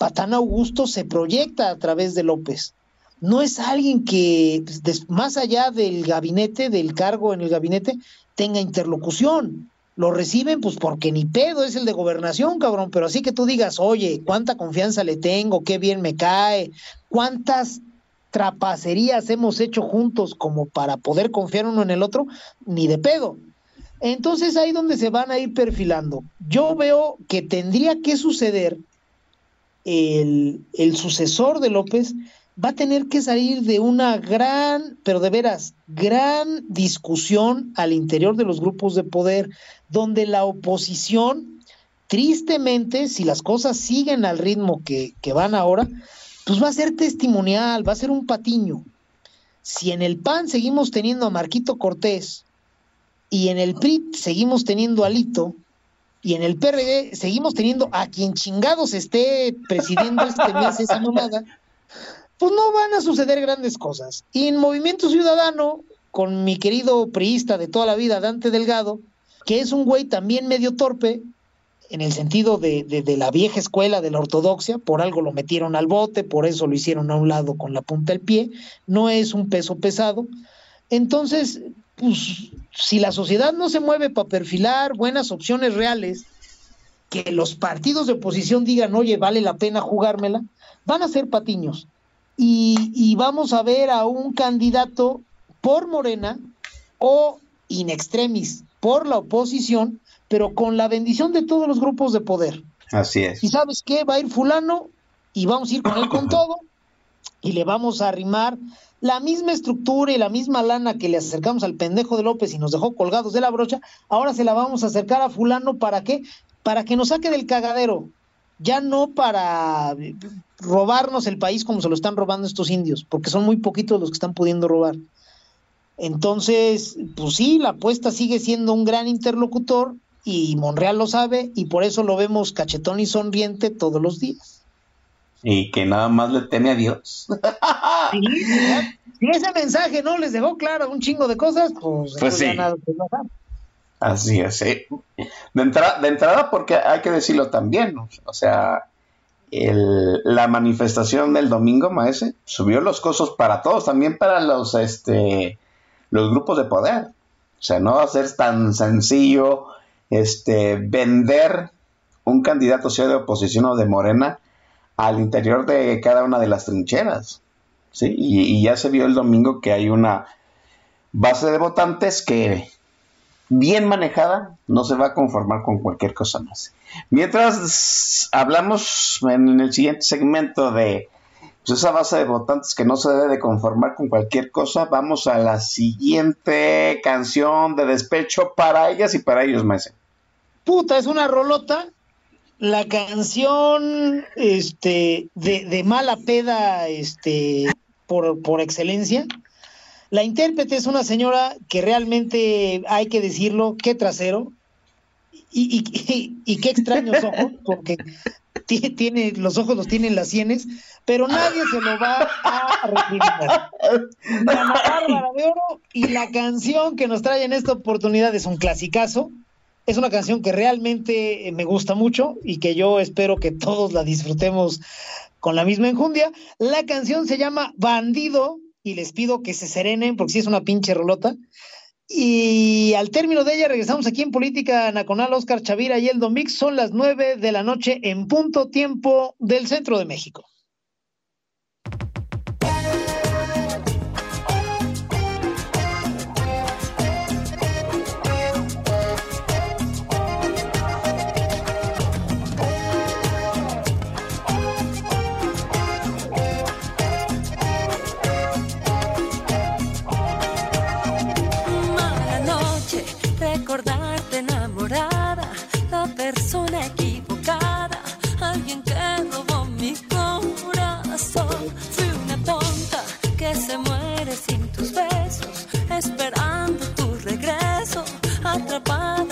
Patán Augusto se proyecta a través de López. No es alguien que, pues, más allá del gabinete, del cargo en el gabinete, tenga interlocución. Lo reciben, pues porque ni pedo es el de gobernación, cabrón. Pero así que tú digas, oye, cuánta confianza le tengo, qué bien me cae, cuántas trapacerías hemos hecho juntos como para poder confiar uno en el otro, ni de pedo. Entonces ahí donde se van a ir perfilando. Yo veo que tendría que suceder el, sucesor de López va a tener que salir de una gran, pero de veras, gran discusión al interior de los grupos de poder, donde la oposición, tristemente, si las cosas siguen al ritmo que, que van ahora, pues va a ser testimonial, va a ser un patiño. Si en el PAN seguimos teniendo a Marquito Cortés y en el PRI seguimos teniendo a Lito, y en el PRD seguimos teniendo a quien chingados esté presidiendo este mes esa mamada, pues no van a suceder grandes cosas. Y en Movimiento Ciudadano, con mi querido priista de toda la vida, Dante Delgado, que es un güey también medio torpe, en el sentido de, de, de la vieja escuela de la ortodoxia, por algo lo metieron al bote, por eso lo hicieron a un lado con la punta del pie, no es un peso pesado. Entonces, pues si la sociedad no se mueve para perfilar buenas opciones reales, que los partidos de oposición digan, oye, vale la pena jugármela, van a ser patiños. Y, y vamos a ver a un candidato por Morena o in extremis por la oposición, pero con la bendición de todos los grupos de poder. Así es. Y sabes qué, va a ir fulano y vamos a ir con él con todo y le vamos a arrimar la misma estructura y la misma lana que le acercamos al pendejo de López y nos dejó colgados de la brocha, ahora se la vamos a acercar a fulano para qué? Para que nos saque del cagadero, ya no para robarnos el país como se lo están robando estos indios, porque son muy poquitos los que están pudiendo robar. Entonces, pues sí, la apuesta sigue siendo un gran interlocutor y Monreal lo sabe y por eso lo vemos cachetón y sonriente todos los días. Y que nada más le teme a Dios. Sí, si ese mensaje no les dejó claro un chingo de cosas, pues, Pues sí. nada. Así es. sí. De, entrada, de entrada, porque hay que decirlo también, ¿no? o sea, el- la manifestación del domingo, maese, subió los costos para todos, también para los, este, los grupos de poder. O sea, no va a ser tan sencillo, este, vender un candidato sea de oposición o de Morena al interior de cada una de las trincheras. ¿sí? Y, ya se vio el domingo que hay una base de votantes que bien manejada no se va a conformar con cualquier cosa más. Mientras hablamos en el siguiente segmento de pues, esa base de votantes que no se debe de conformar con cualquier cosa, vamos a la siguiente canción de despecho para ellas y para ellos, maese. Puta, es una rolota. La canción este, de, de mala peda este, por, por excelencia. La intérprete es una señora que realmente, hay que decirlo, qué trasero y, y, y- qué extraños ojos, porque ti- tiene, los ojos los tiene en las sienes, pero nadie se lo va a recriminar. La Bárbara de Oro y la canción que nos trae en esta oportunidad es un clasicazo. Es una canción que realmente eh, me gusta mucho y que yo espero que todos la disfrutemos con la misma enjundia. La canción se llama Bandido y les pido que se serenen porque sí es una pinche rolota. Y al término de ella regresamos aquí en Política Nacional, Oscar Chavira y Eldo Mix. Son las nueve de la noche en punto tiempo del centro de México. the path.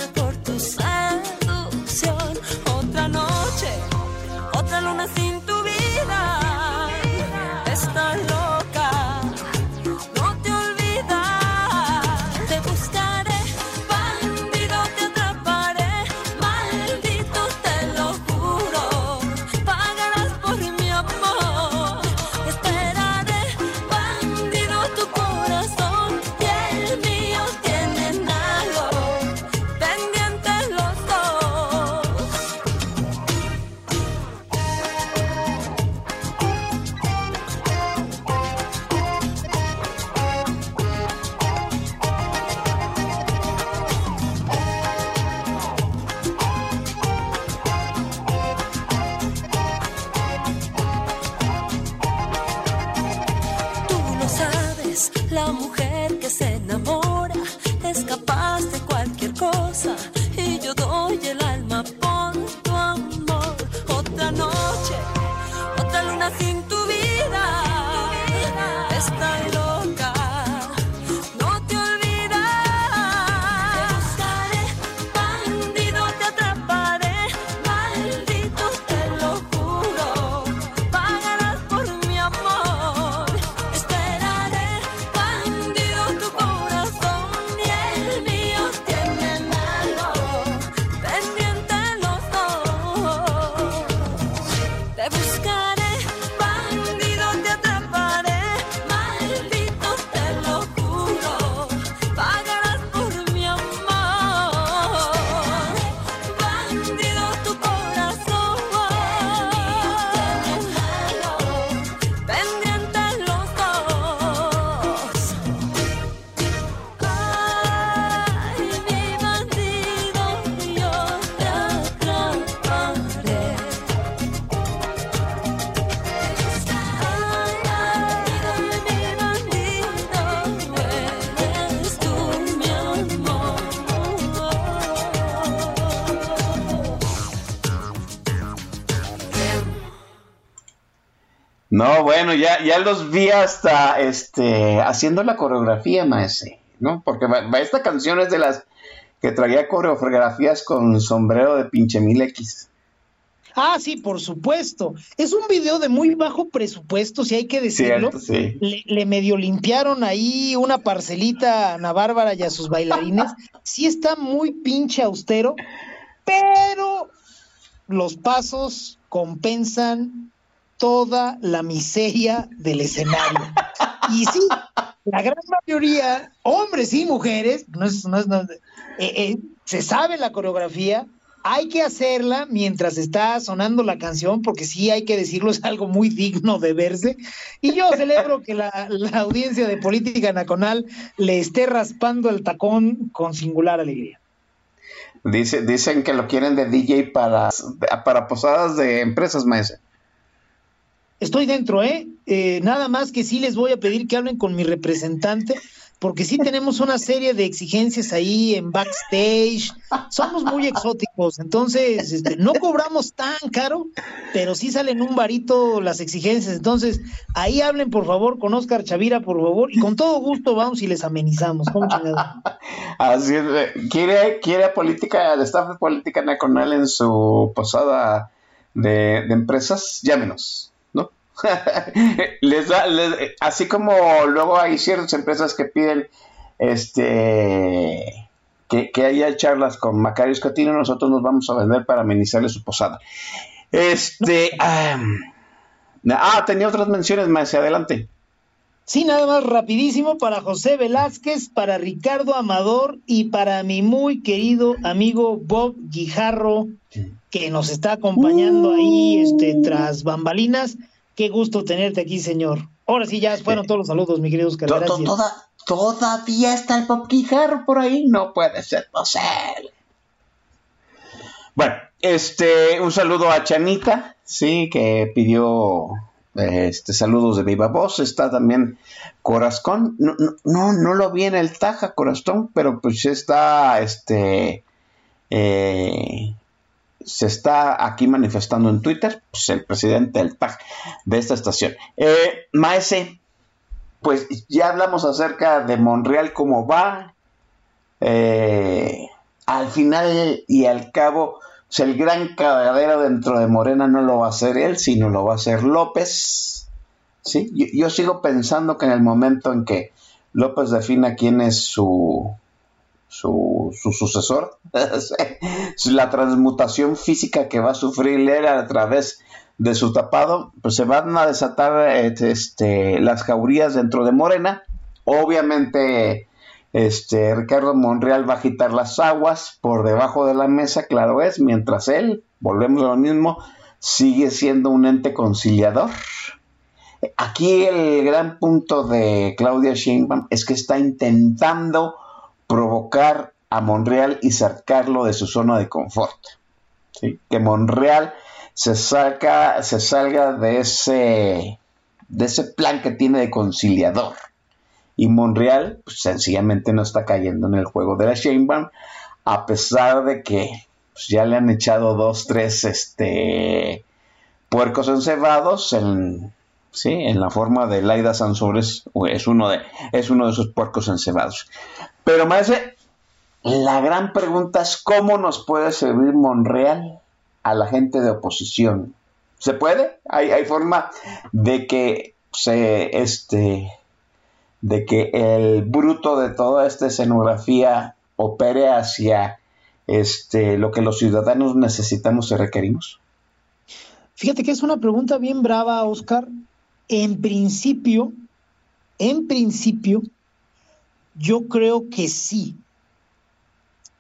No, bueno, ya, ya los vi hasta este haciendo la coreografía, maese, ¿no? Porque esta canción es de las que traía coreografías con sombrero de pinche mil X. Ah, sí, por supuesto. Es un video de muy bajo presupuesto, si hay que decirlo. Cierto, sí. Le, le medio limpiaron ahí una parcelita a Ana Bárbara y a sus bailarines. Sí está muy pinche austero, pero los pasos compensan toda la miseria del escenario. Y sí, la gran mayoría, hombres y mujeres, no es, no es- eh, eh, se sabe la coreografía, hay que hacerla mientras está sonando la canción, porque sí hay que decirlo, es algo muy digno de verse. Y yo celebro que la, audiencia de Política Nacional le esté raspando el tacón con singular alegría. Dice, dicen que lo quieren de DJ para, para posadas de empresas, maese. Estoy dentro, ¿eh? ¿eh? Nada más que sí les voy a pedir que hablen con mi representante, porque sí tenemos una serie de exigencias ahí en backstage. Somos muy exóticos, entonces este, no cobramos tan caro, pero sí salen un varito las exigencias. Entonces, ahí hablen, por favor, con Oscar Chavira, por favor, y con todo gusto vamos y les amenizamos. Así es, eh, quiere, quiere política, el staff de política nacional en su posada de, de empresas, llámenos, ¿no? les da, les- así como luego hay ciertas empresas que piden este que, que haya charlas con Macario Escotino, nosotros nos vamos a vender para amenizarle su posada. Este, ah, tenía otras menciones más adelante. Sí, nada más rapidísimo para José Velázquez, para Ricardo Amador y para mi muy querido amigo Bob Guijarro, que nos está acompañando ahí este, tras bambalinas. Qué gusto tenerte aquí, señor. Ahora sí, ya fueron todos los saludos, mi querido Oscar. Gracias. toda- todavía está el Pop por ahí. No puede ser posible. Bueno, este, un saludo a Chanita, sí, que pidió este saludos de viva voz. Está también Corazón. No, no, no, no lo vi en el Taja, Corazón, pero pues está, este, eh, se está aquí manifestando en Twitter, pues el presidente del TAG de esta estación. Eh, Maese, pues ya hablamos acerca de Monreal, cómo va. Eh, al final y al cabo, el gran cagadero dentro de Morena no lo va a hacer él, sino lo va a hacer López. ¿sí? Yo, yo sigo pensando que en el momento en que López defina quién es su, su, su sucesor, la transmutación física que va a sufrir él a través de su tapado, pues se van a desatar este, las jaurías dentro de Morena. Obviamente, este, Ricardo Monreal va a agitar las aguas por debajo de la mesa, claro es, mientras él, volvemos a lo mismo, sigue siendo un ente conciliador. Aquí el gran punto de Claudia Sheinbaum es que está intentando provocar a Monreal y sacarlo de su zona de confort. Que Monreal se, saca, se salga de ese, de ese plan que tiene de conciliador. Y Monreal pues, sencillamente no está cayendo en el juego de la Sheinbaum, a pesar de que pues, ya le han echado dos, tres este, puercos encebados en, ¿sí? en la forma de Laida Sansores, es uno de, es uno de esos puercos encebados. Pero más la gran pregunta es cómo nos puede servir Monreal a la gente de oposición. ¿Se puede? ¿Hay, hay forma de que se este de que el bruto de toda esta escenografía opere hacia este lo que los ciudadanos necesitamos y requerimos? Fíjate que es una pregunta bien brava, Oscar. En principio, en principio, yo creo que sí.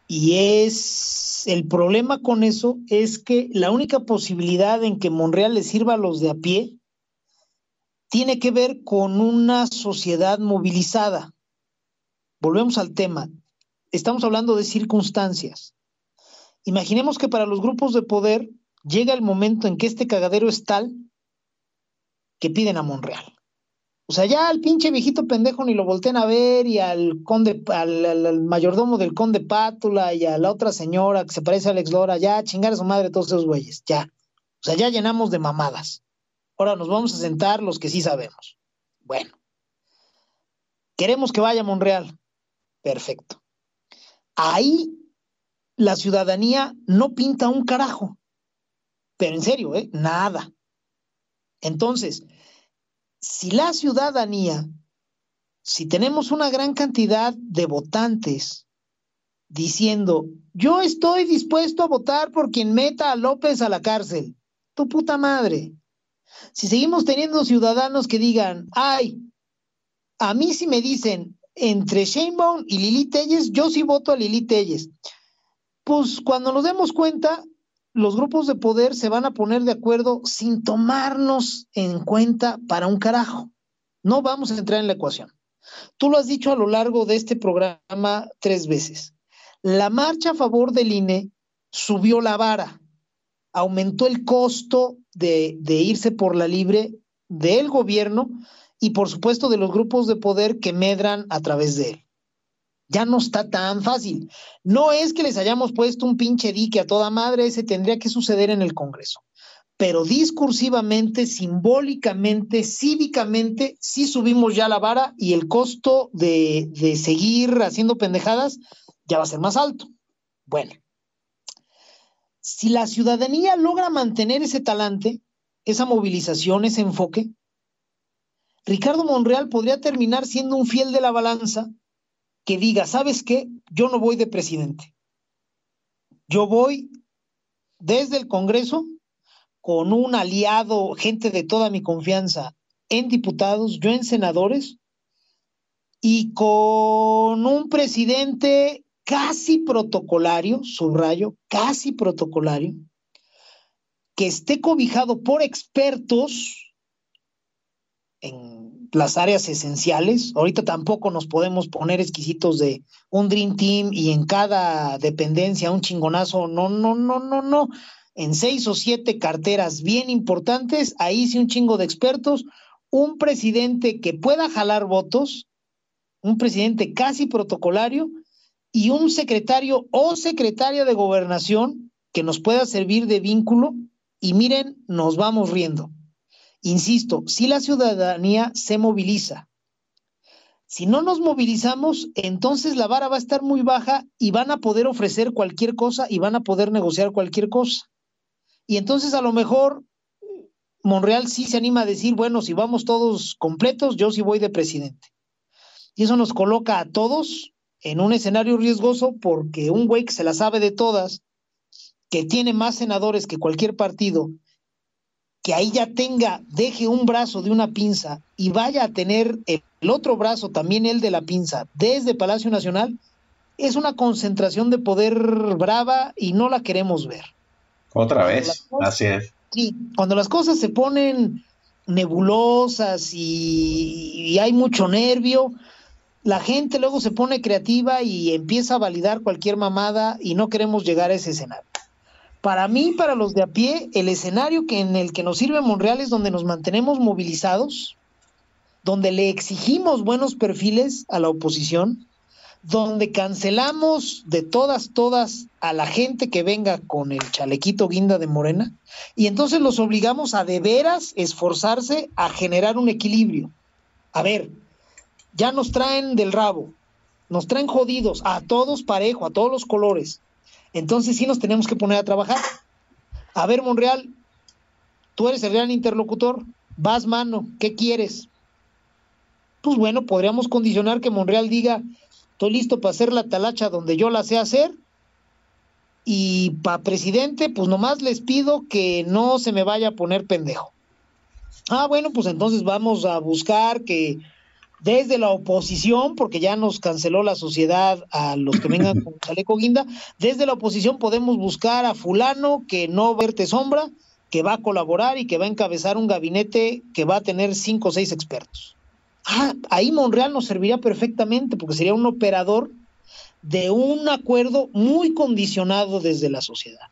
Y es el problema con eso es que la única posibilidad en que Monreal le sirva a los de a pie tiene que ver con una sociedad movilizada. Volvemos al tema. Estamos hablando de circunstancias. Imaginemos que para los grupos de poder llega el momento en que este cagadero es tal que piden a Monreal. O sea, ya al pinche viejito pendejo ni lo voltean a ver y al conde, al, mayordomo del conde Pátula y a la otra señora que se parece a Alex Lora, ya chingar a su madre todos esos güeyes, ya. O sea, ya llenamos de mamadas. Ahora nos vamos a sentar los que sí sabemos. Bueno. Queremos que vaya a Monreal. Perfecto. Ahí la ciudadanía no pinta un carajo. Pero en serio, ¿eh? Nada. Entonces, si la ciudadanía, si tenemos una gran cantidad de votantes diciendo, yo estoy dispuesto a votar por quien meta a López a la cárcel, tu puta madre. Si seguimos teniendo ciudadanos que digan, ay, a mí si me dicen entre Sheinbaum y Lili Telles, yo sí voto a Lili Telles. Pues cuando nos demos cuenta, los grupos de poder se van a poner de acuerdo sin tomarnos en cuenta para un carajo. No vamos a entrar en la ecuación. Tú lo has dicho a lo largo de este programa tres veces. La marcha a favor del INE subió la vara, aumentó el costo de, de irse por la libre del gobierno y por supuesto de los grupos de poder que medran a través de él ya no está tan fácil. No es que les hayamos puesto un pinche dique a toda madre, ese tendría que suceder en el Congreso. Pero discursivamente, simbólicamente, cívicamente, sí subimos ya la vara y el costo de, de seguir haciendo pendejadas ya va a ser más alto. Bueno, si la ciudadanía logra mantener ese talante, esa movilización, ese enfoque, Ricardo Monreal podría terminar siendo un fiel de la balanza que diga, ¿sabes qué? Yo no voy de presidente. Yo voy desde el Congreso con un aliado, gente de toda mi confianza en diputados, yo en senadores, y con un presidente casi protocolario, subrayo, casi protocolario, que esté cobijado por expertos en las áreas esenciales. Ahorita tampoco nos podemos poner exquisitos de un Dream Team y en cada dependencia un chingonazo. No, no, no, no, no. En seis o siete carteras bien importantes, ahí sí un chingo de expertos, un presidente que pueda jalar votos, un presidente casi protocolario y un secretario o secretaria de gobernación que nos pueda servir de vínculo. Y miren, nos vamos riendo Insisto, si la ciudadanía se moviliza, si no nos movilizamos, entonces la vara va a estar muy baja y van a poder ofrecer cualquier cosa y van a poder negociar cualquier cosa. Y entonces a lo mejor Monreal sí se anima a decir, bueno, si vamos todos completos, yo sí voy de presidente. Y eso nos coloca a todos en un escenario riesgoso porque un güey que se la sabe de todas, que tiene más senadores que cualquier partido, que ahí ya tenga, deje un brazo de una pinza y vaya a tener el otro brazo, también el de la pinza, desde Palacio Nacional, es una concentración de poder brava y no la queremos ver. Otra vez, así es. Sí, cuando las cosas se ponen nebulosas y, y hay mucho nervio, la gente luego se pone creativa y empieza a validar cualquier mamada y no queremos llegar a ese escenario. Para mí, para los de a pie, el escenario que en el que nos sirve Monreal es donde nos mantenemos movilizados, donde le exigimos buenos perfiles a la oposición, donde cancelamos de todas, todas a la gente que venga con el chalequito guinda de Morena, y entonces los obligamos a de veras esforzarse a generar un equilibrio. A ver, ya nos traen del rabo, nos traen jodidos, a todos parejo, a todos los colores. Entonces sí nos tenemos que poner a trabajar. A ver, Monreal, tú eres el gran interlocutor, vas mano, ¿qué quieres? Pues bueno, podríamos condicionar que Monreal diga, estoy listo para hacer la talacha donde yo la sé hacer. Y para presidente, pues nomás les pido que no se me vaya a poner pendejo. Ah, bueno, pues entonces vamos a buscar que desde la oposición, porque ya nos canceló la sociedad a los que vengan con chaleco guinda, desde la oposición podemos buscar a fulano que no verte sombra, que va a colaborar y que va a encabezar un gabinete que va a tener cinco o seis expertos. Ah, ahí Monreal nos serviría perfectamente porque sería un operador de un acuerdo muy condicionado desde la sociedad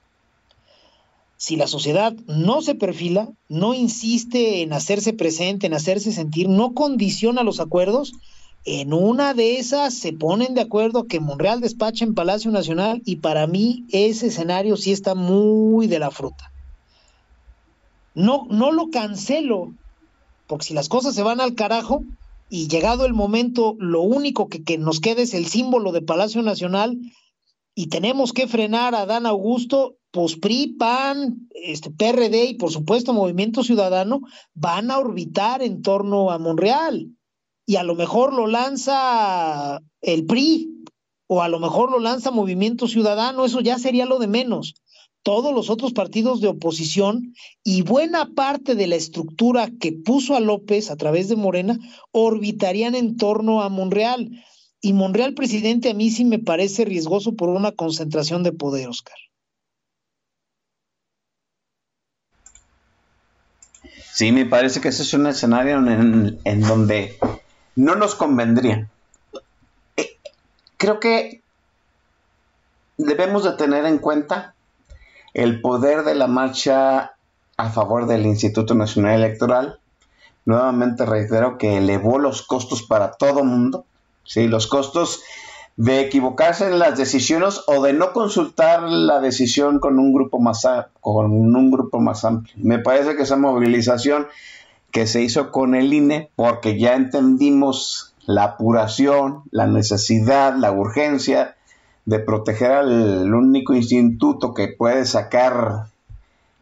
si la sociedad no se perfila, no insiste en hacerse presente, en hacerse sentir, no condiciona los acuerdos, en una de esas se ponen de acuerdo que Monreal despache en Palacio Nacional y para mí ese escenario sí está muy de la fruta. No, no lo cancelo, porque si las cosas se van al carajo y llegado el momento, lo único que, que nos queda es el símbolo de Palacio Nacional y tenemos que frenar a Dan Augusto, pues PAN, este, PRD y por supuesto Movimiento Ciudadano van a orbitar en torno a Monreal. Y a lo mejor lo lanza el PRI o a lo mejor lo lanza Movimiento Ciudadano, eso ya sería lo de menos. Todos los otros partidos de oposición y buena parte de la estructura que puso a López a través de Morena orbitarían en torno a Monreal. Y Monreal presidente a mí sí me parece riesgoso por una concentración de poder, Oscar. Sí, me parece que ese es un escenario en, donde no nos convendría. Eh, creo que debemos de tener en cuenta el poder de la marcha a favor del Instituto Nacional Electoral. Nuevamente reitero que elevó los costos para todo mundo. Sí, los costos de equivocarse en las decisiones o de no consultar la decisión con un grupo más con un grupo más amplio. Me parece que esa movilización que se hizo con el INE porque ya entendimos la apuración, la necesidad, la urgencia de proteger al único instituto que puede sacar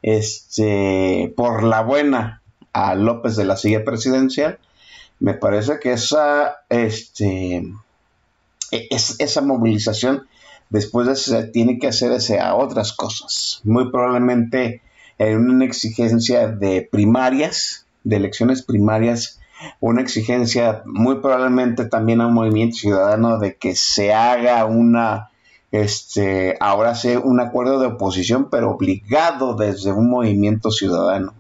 este por la buena a López de la silla presidencial, me parece que esa este es, esa movilización después de tiene que hacer a otras cosas. Muy probablemente en una exigencia de primarias, de elecciones primarias, una exigencia muy probablemente también a un movimiento ciudadano de que se haga una, este, ahora sí, un acuerdo de oposición, pero obligado desde un movimiento ciudadano.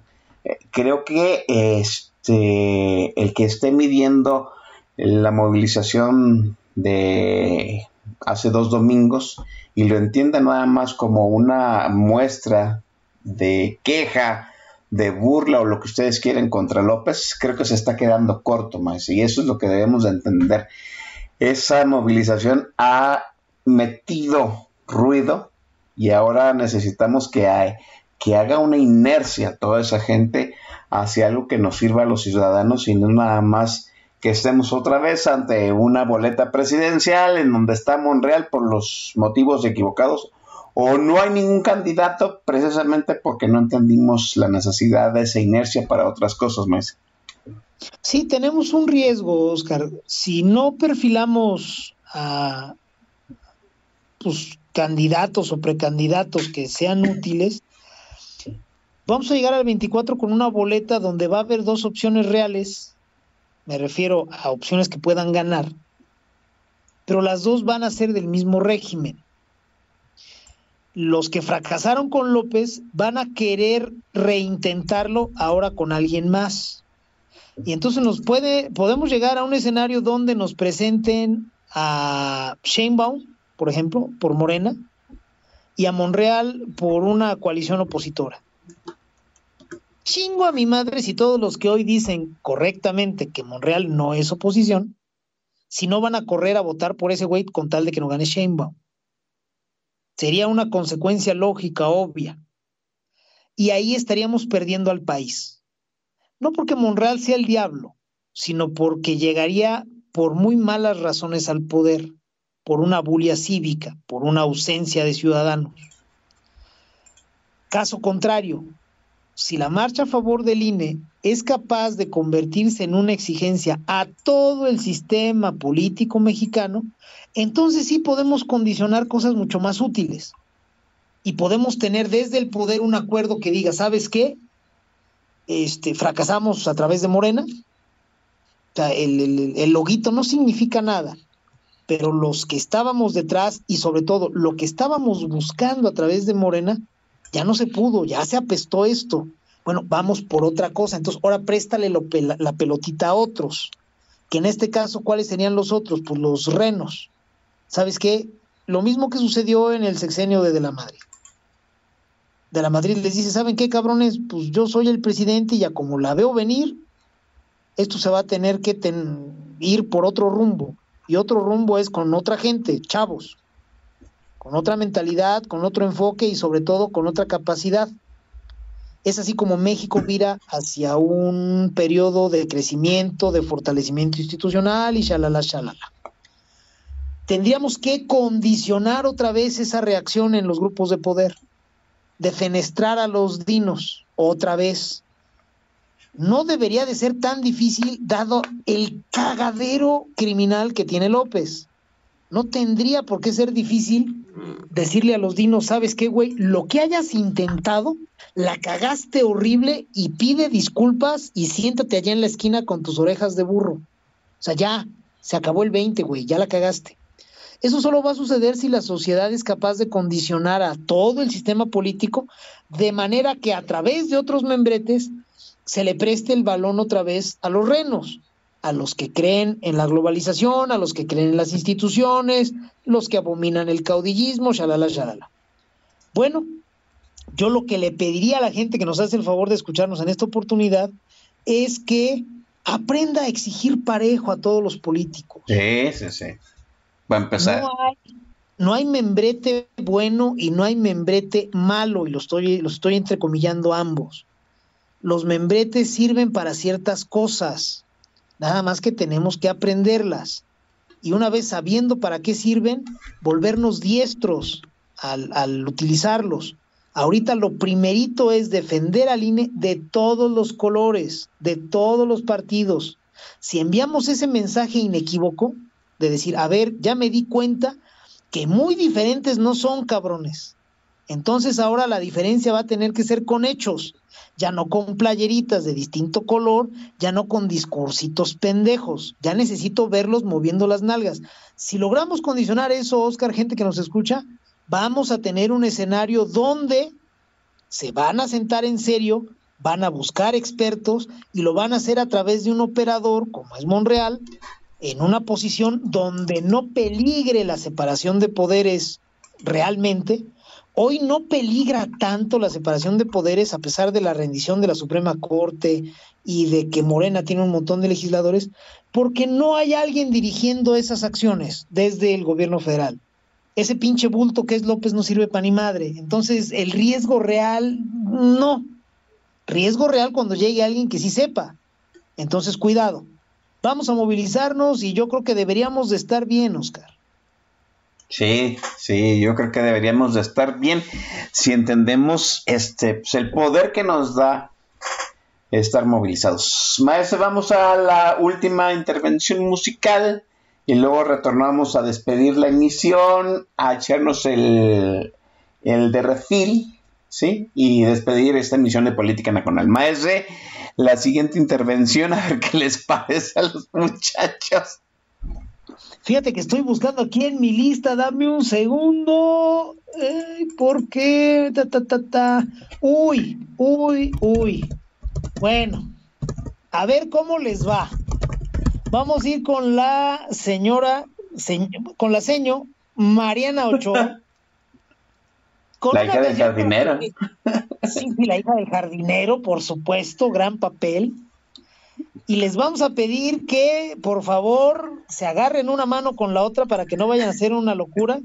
Eh, creo que este, el que esté midiendo la movilización de hace dos domingos y lo entienda nada más como una muestra de queja, de burla o lo que ustedes quieren contra López, creo que se está quedando corto, más y eso es lo que debemos de entender. Esa movilización ha metido ruido y ahora necesitamos que, que haga una inercia toda esa gente hacia algo que nos sirva a los ciudadanos y no nada más que estemos otra vez ante una boleta presidencial en donde está Monreal por los motivos equivocados o no hay ningún candidato precisamente porque no entendimos la necesidad de esa inercia para otras cosas, más. Sí, tenemos un riesgo, Oscar. Si no perfilamos a pues, candidatos o precandidatos que sean útiles, vamos a llegar al 24 con una boleta donde va a haber dos opciones reales. Me refiero a opciones que puedan ganar, pero las dos van a ser del mismo régimen. Los que fracasaron con López van a querer reintentarlo ahora con alguien más. Y entonces nos puede, podemos llegar a un escenario donde nos presenten a Sheinbaum, por ejemplo, por Morena, y a Monreal por una coalición opositora. Chingo a mi madre si todos los que hoy dicen correctamente que Monreal no es oposición, si no van a correr a votar por ese güey con tal de que no gane Sheinbaum. Sería una consecuencia lógica, obvia. Y ahí estaríamos perdiendo al país. No porque Monreal sea el diablo, sino porque llegaría por muy malas razones al poder, por una bulia cívica, por una ausencia de ciudadanos. Caso contrario, si la marcha a favor del INE es capaz de convertirse en una exigencia a todo el sistema político mexicano, entonces sí podemos condicionar cosas mucho más útiles. Y podemos tener desde el poder un acuerdo que diga, ¿sabes qué? Este, fracasamos a través de Morena. O sea, el, el, el loguito no significa nada, pero los que estábamos detrás y sobre todo lo que estábamos buscando a través de Morena, ya no se pudo, ya se apestó esto. Bueno, vamos por otra cosa. Entonces, ahora préstale la pelotita a otros. Que en este caso, ¿cuáles serían los otros? Pues los renos. ¿Sabes qué? Lo mismo que sucedió en el sexenio de De la Madrid. De la Madrid les dice, ¿saben qué, cabrones? Pues yo soy el presidente y ya como la veo venir, esto se va a tener que ten ir por otro rumbo. Y otro rumbo es con otra gente, chavos, con otra mentalidad, con otro enfoque y sobre todo con otra capacidad. Es así como México mira hacia un periodo de crecimiento, de fortalecimiento institucional y shalala, shalala. Tendríamos que condicionar otra vez esa reacción en los grupos de poder, defenestrar a los dinos otra vez. No debería de ser tan difícil dado el cagadero criminal que tiene López. No tendría por qué ser difícil decirle a los dinos, ¿sabes qué, güey? Lo que hayas intentado, la cagaste horrible y pide disculpas y siéntate allá en la esquina con tus orejas de burro. O sea, ya, se acabó el 20, güey, ya la cagaste. Eso solo va a suceder si la sociedad es capaz de condicionar a todo el sistema político de manera que a través de otros membretes se le preste el balón otra vez a los renos, a los que creen en la globalización, a los que creen en las instituciones, los que abominan el caudillismo, shalala, shalala. Bueno, yo lo que le pediría a la gente que nos hace el favor de escucharnos en esta oportunidad es que aprenda a exigir parejo a todos los políticos. Sí, sí, sí. Va a empezar. No hay, no hay membrete bueno y no hay membrete malo, y lo estoy, lo estoy entrecomillando ambos. Los membretes sirven para ciertas cosas, nada más que tenemos que aprenderlas. Y una vez sabiendo para qué sirven, volvernos diestros al, utilizarlos. Ahorita lo primerito es defender al INE de todos los colores, de todos los partidos. Si enviamos ese mensaje inequívoco de decir, a ver, ya me di cuenta que muy diferentes no son cabrones. Entonces ahora la diferencia va a tener que ser con hechos, ya no con playeritas de distinto color, ya no con discursitos pendejos, ya necesito verlos moviendo las nalgas. Si logramos condicionar eso, Oscar, gente que nos escucha, vamos a tener un escenario donde se van a sentar en serio, van a buscar expertos y lo van a hacer a través de un operador como es Monreal, en una posición donde no peligre la separación de poderes realmente. Hoy no peligra tanto la separación de poderes a pesar de la rendición de la Suprema Corte y de que Morena tiene un montón de legisladores, porque no hay alguien dirigiendo esas acciones desde el gobierno federal ese pinche bulto que es López no sirve para ni madre. Entonces, el riesgo real, no. Riesgo real cuando llegue alguien que sí sepa. Entonces, cuidado. Vamos a movilizarnos y yo creo que deberíamos de estar bien, Oscar. Sí, sí, yo creo que deberíamos de estar bien si entendemos este pues, el poder que nos da estar movilizados. Maestro, vamos a la última intervención musical y luego retornamos a despedir la emisión, a echarnos el, el de refil, ¿sí? Y despedir esta emisión de Política Nacional. Maestre, la siguiente intervención, a ver qué les parece a los muchachos. Fíjate que estoy buscando aquí en mi lista, dame un segundo. Eh, ¿Por qué? Ta, ta, ta, ta. Uy, uy, uy. Bueno, a ver cómo les va. Vamos a ir con la señora, con la seño Mariana Ochoa. la hija del jardinero. sí, la hija del jardinero, por supuesto, gran papel. Y les vamos a pedir que, por favor, se agarren una mano con la otra para que no vayan a hacer una locura,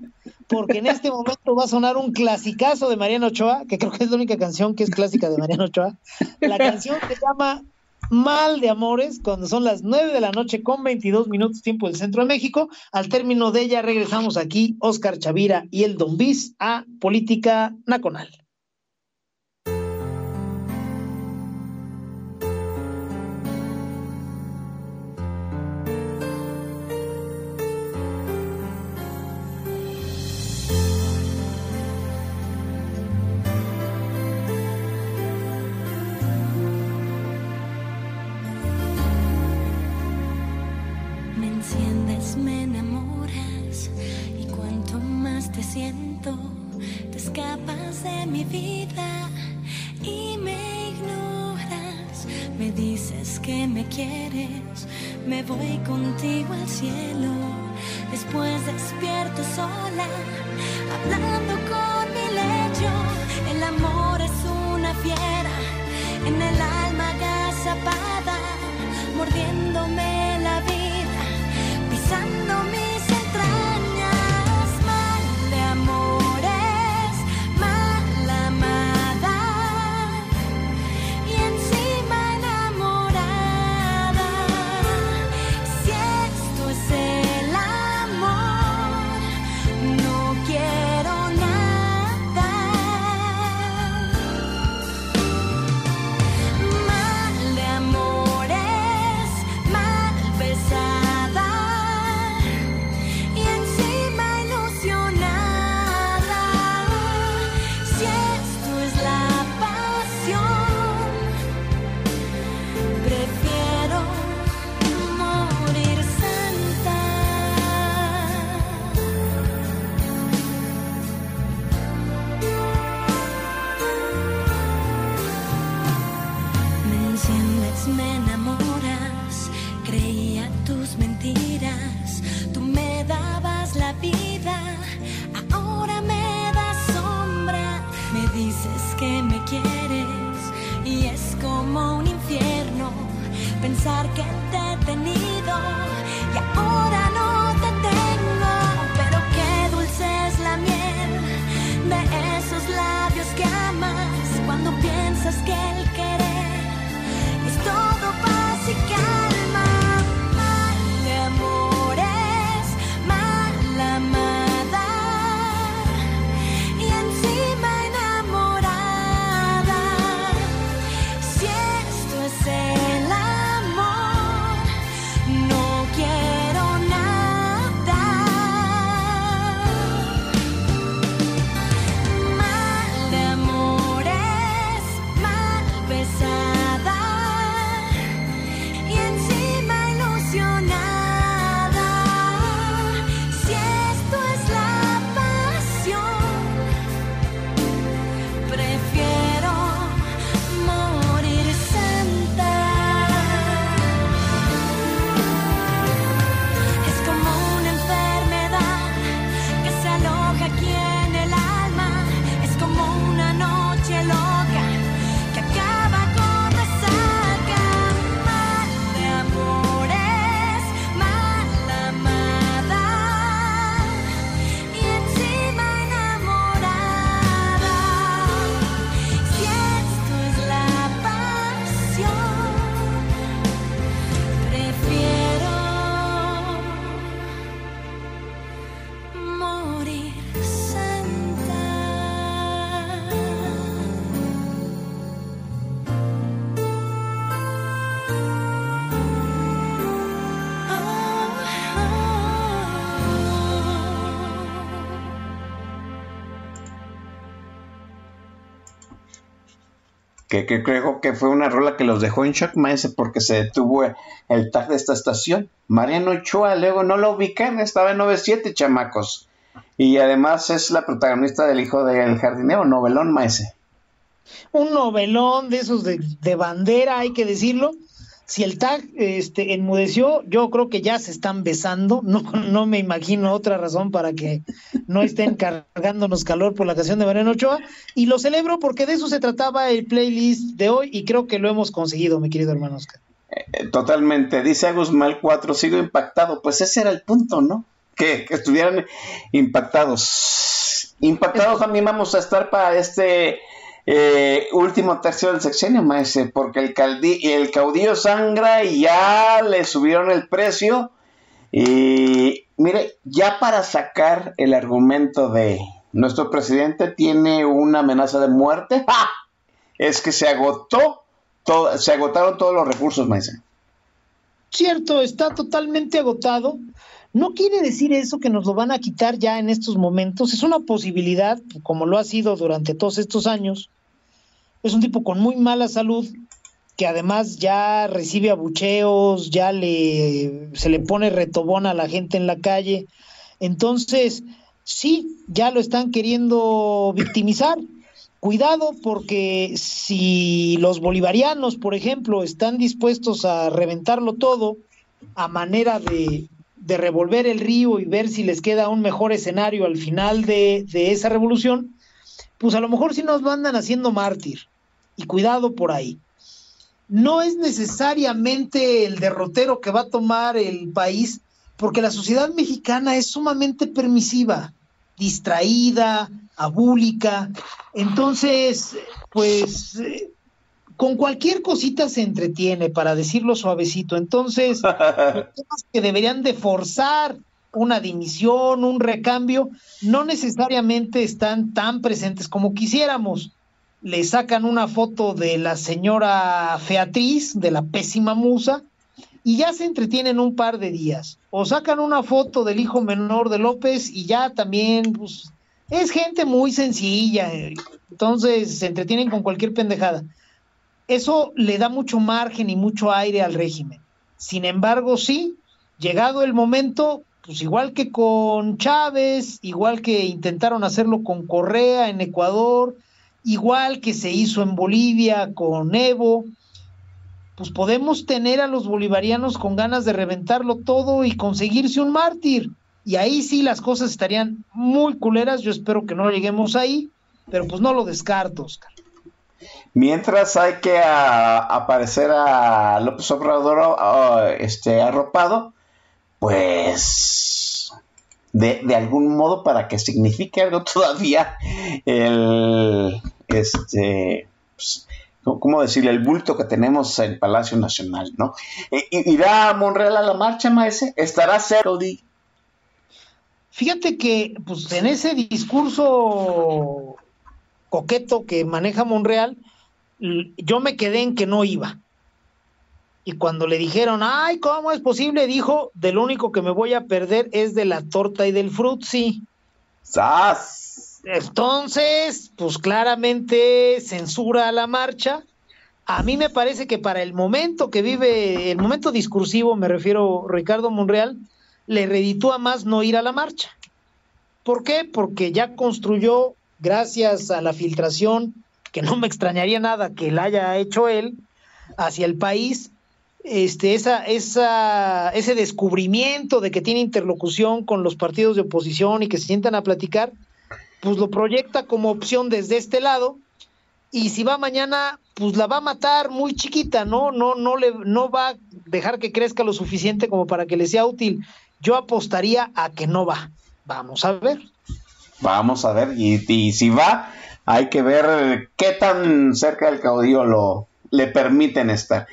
porque en este momento va a sonar un clasicazo de Mariano Ochoa, que creo que es la única canción que es clásica de Mariano Ochoa. La canción se llama Mal de Amores, cuando son las 9 de la noche con 22 minutos tiempo del Centro de México. Al término de ella regresamos aquí, Oscar Chavira y el Don Bis a Política Nacional. Me quieres, me voy contigo al cielo. Después despierto sola, hablando con mi lecho. El amor es una fiera en el alma agazapada, mordiéndome que, creo que fue una rola que los dejó en shock, maese, porque se detuvo el tag de esta estación. Mariano Ochoa, luego no lo ubican, estaba en 97, chamacos. Y además es la protagonista del hijo del jardinero, novelón, maese. Un novelón de esos de bandera, hay que decirlo. Si el tag este, enmudeció, yo creo que ya se están besando. No, no me imagino otra razón para que no estén cargándonos calor por la canción de Mariano Ochoa. Y lo celebro porque de eso se trataba el playlist de hoy y creo que lo hemos conseguido, mi querido hermano Oscar. Eh, totalmente. Dice Agusmal 4, sigo impactado. Pues ese era el punto, ¿no? Que, que estuvieran impactados. Impactados también vamos a estar para este eh, último tercio del sexenio, maese, porque el, caudillo sangra y ya le subieron el precio. Y mire, ya para sacar el argumento de nuestro presidente tiene una amenaza de muerte, ¡ja! es que se agotó, se agotaron todos los recursos, maese. Cierto, está totalmente agotado. No quiere decir eso que nos lo van a quitar ya en estos momentos. Es una posibilidad, como lo ha sido durante todos estos años. Es un tipo con muy mala salud, que además ya recibe abucheos, ya le se le pone retobón a la gente en la calle. Entonces, sí, ya lo están queriendo victimizar. Cuidado porque si los bolivarianos, por ejemplo, están dispuestos a reventarlo todo a manera de, de revolver el río y ver si les queda un mejor escenario al final de, de esa revolución, pues a lo mejor sí nos lo andan haciendo mártir. Y cuidado por ahí. No es necesariamente el derrotero que va a tomar el país, porque la sociedad mexicana es sumamente permisiva, distraída, abúlica. Entonces, pues eh, con cualquier cosita se entretiene, para decirlo suavecito. Entonces, los temas que deberían de forzar una dimisión, un recambio, no necesariamente están tan presentes como quisiéramos. Le sacan una foto de la señora Featriz, de la pésima musa, y ya se entretienen un par de días. O sacan una foto del hijo menor de López y ya también, pues, es gente muy sencilla, eh, entonces se entretienen con cualquier pendejada. Eso le da mucho margen y mucho aire al régimen. Sin embargo, sí, llegado el momento, pues igual que con Chávez, igual que intentaron hacerlo con Correa en Ecuador, igual que se hizo en Bolivia con Evo, pues podemos tener a los bolivarianos con ganas de reventarlo todo y conseguirse un mártir. Y ahí sí las cosas estarían muy culeras, yo espero que no lleguemos ahí, pero pues no lo descarto, Oscar. Mientras hay que a, aparecer a López Obrador a, este, arropado, pues de, algún modo para que signifique algo todavía el este pues, ¿cómo decirle? el bulto que tenemos en Palacio Nacional, ¿no? ¿Irá Monreal a la marcha, maese? ¿Estará cerca? Fíjate que pues en ese discurso coqueto que maneja Monreal, yo me quedé en que no iba. Y cuando le dijeron, ay, ¿cómo es posible? Dijo, del único que me voy a perder es de la torta y del frutzi. ¡Sas! Entonces, pues claramente censura a la marcha. A mí me parece que para el momento que vive, el momento discursivo, me refiero Ricardo Monreal, le reditúa más no ir a la marcha. ¿Por qué? Porque ya construyó, gracias a la filtración, que no me extrañaría nada que la haya hecho él, hacia el país, este, esa, esa, ese descubrimiento de que tiene interlocución con los partidos de oposición y que se sientan a platicar, pues lo proyecta como opción desde este lado. Y si va mañana, pues la va a matar muy chiquita, ¿no? No, no le, no va a dejar que crezca lo suficiente como para que le sea útil. Yo apostaría a que no va. Vamos a ver. Vamos a ver. Y, y si va, hay que ver qué tan cerca del caudillo lo, le permiten estar.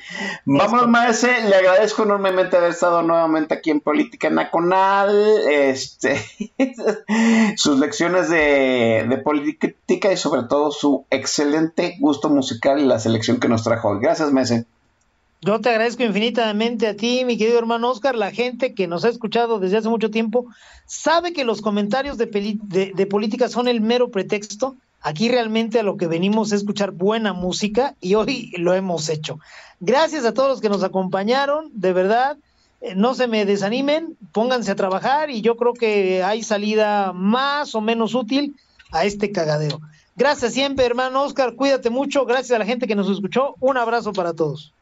Vamos, maese, le agradezco enormemente haber estado nuevamente aquí en Política Nacional, este, sus lecciones de, de, política y sobre todo su excelente gusto musical y la selección que nos trajo hoy. Gracias, maese. Yo te agradezco infinitamente a ti, mi querido hermano Oscar. La gente que nos ha escuchado desde hace mucho tiempo sabe que los comentarios de, de, de política son el mero pretexto Aquí realmente a lo que venimos es escuchar buena música y hoy lo hemos hecho. Gracias a todos los que nos acompañaron, de verdad. eh, No se me desanimen, pónganse a trabajar y yo creo que hay salida más o menos útil a este cagadero. Gracias siempre, hermano Oscar, cuídate mucho, gracias a la gente que nos escuchó, un abrazo para todos.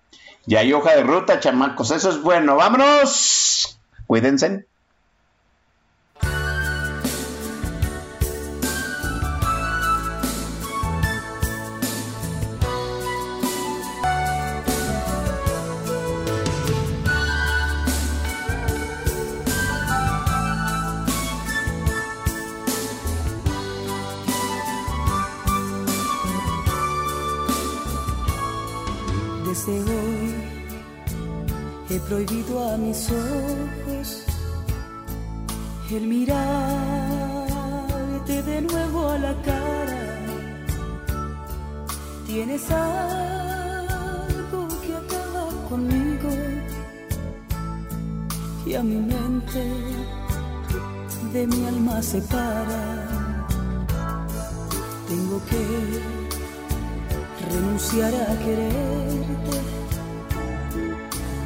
Y hay hoja de ruta, chamacos, eso es bueno. ¡Vámonos! Cuídense. He prohibido a mis ojos el mirarte de nuevo a la cara. Tienes algo que acaba conmigo y a mi mente de mi alma separa. Tengo que renunciar a quererte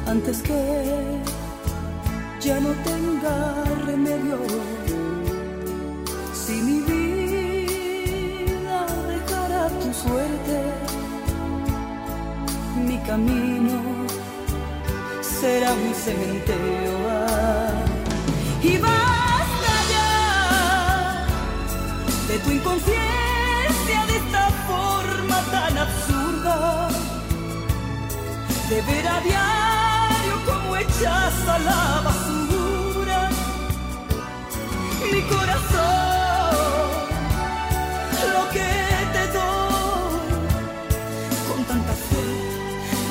antes que ya no tenga remedio. Si mi vida dejara tu suerte, mi camino será un cementerio. Y basta ya de tu inconsciencia de esta forma tan absurda de ver a diario echas a la basura. Mi corazón lo que te doy con tanta fe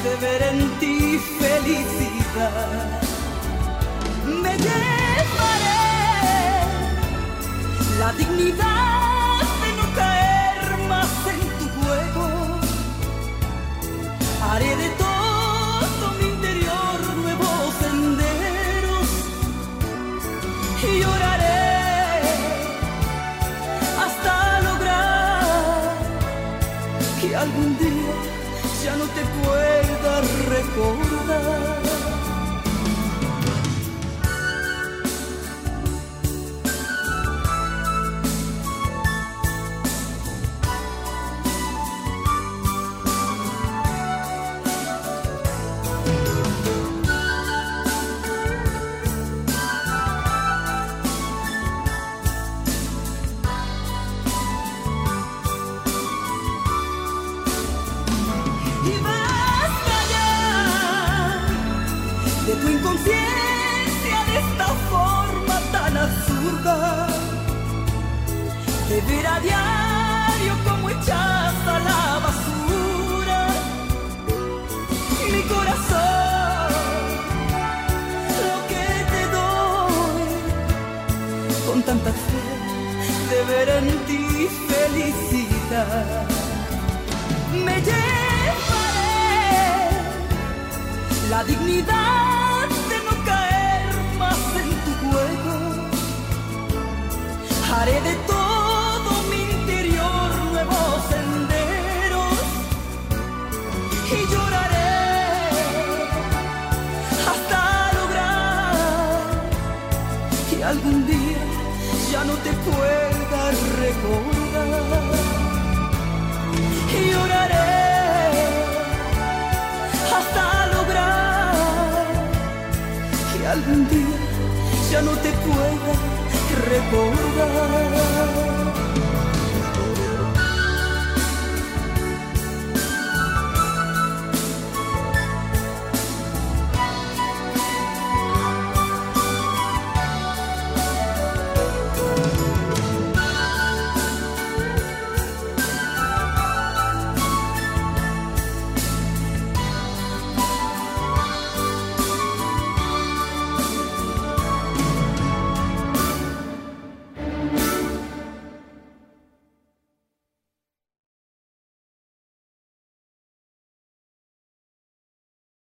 de ver en ti felicidad. Me llevaré la dignidad te pueda recordar.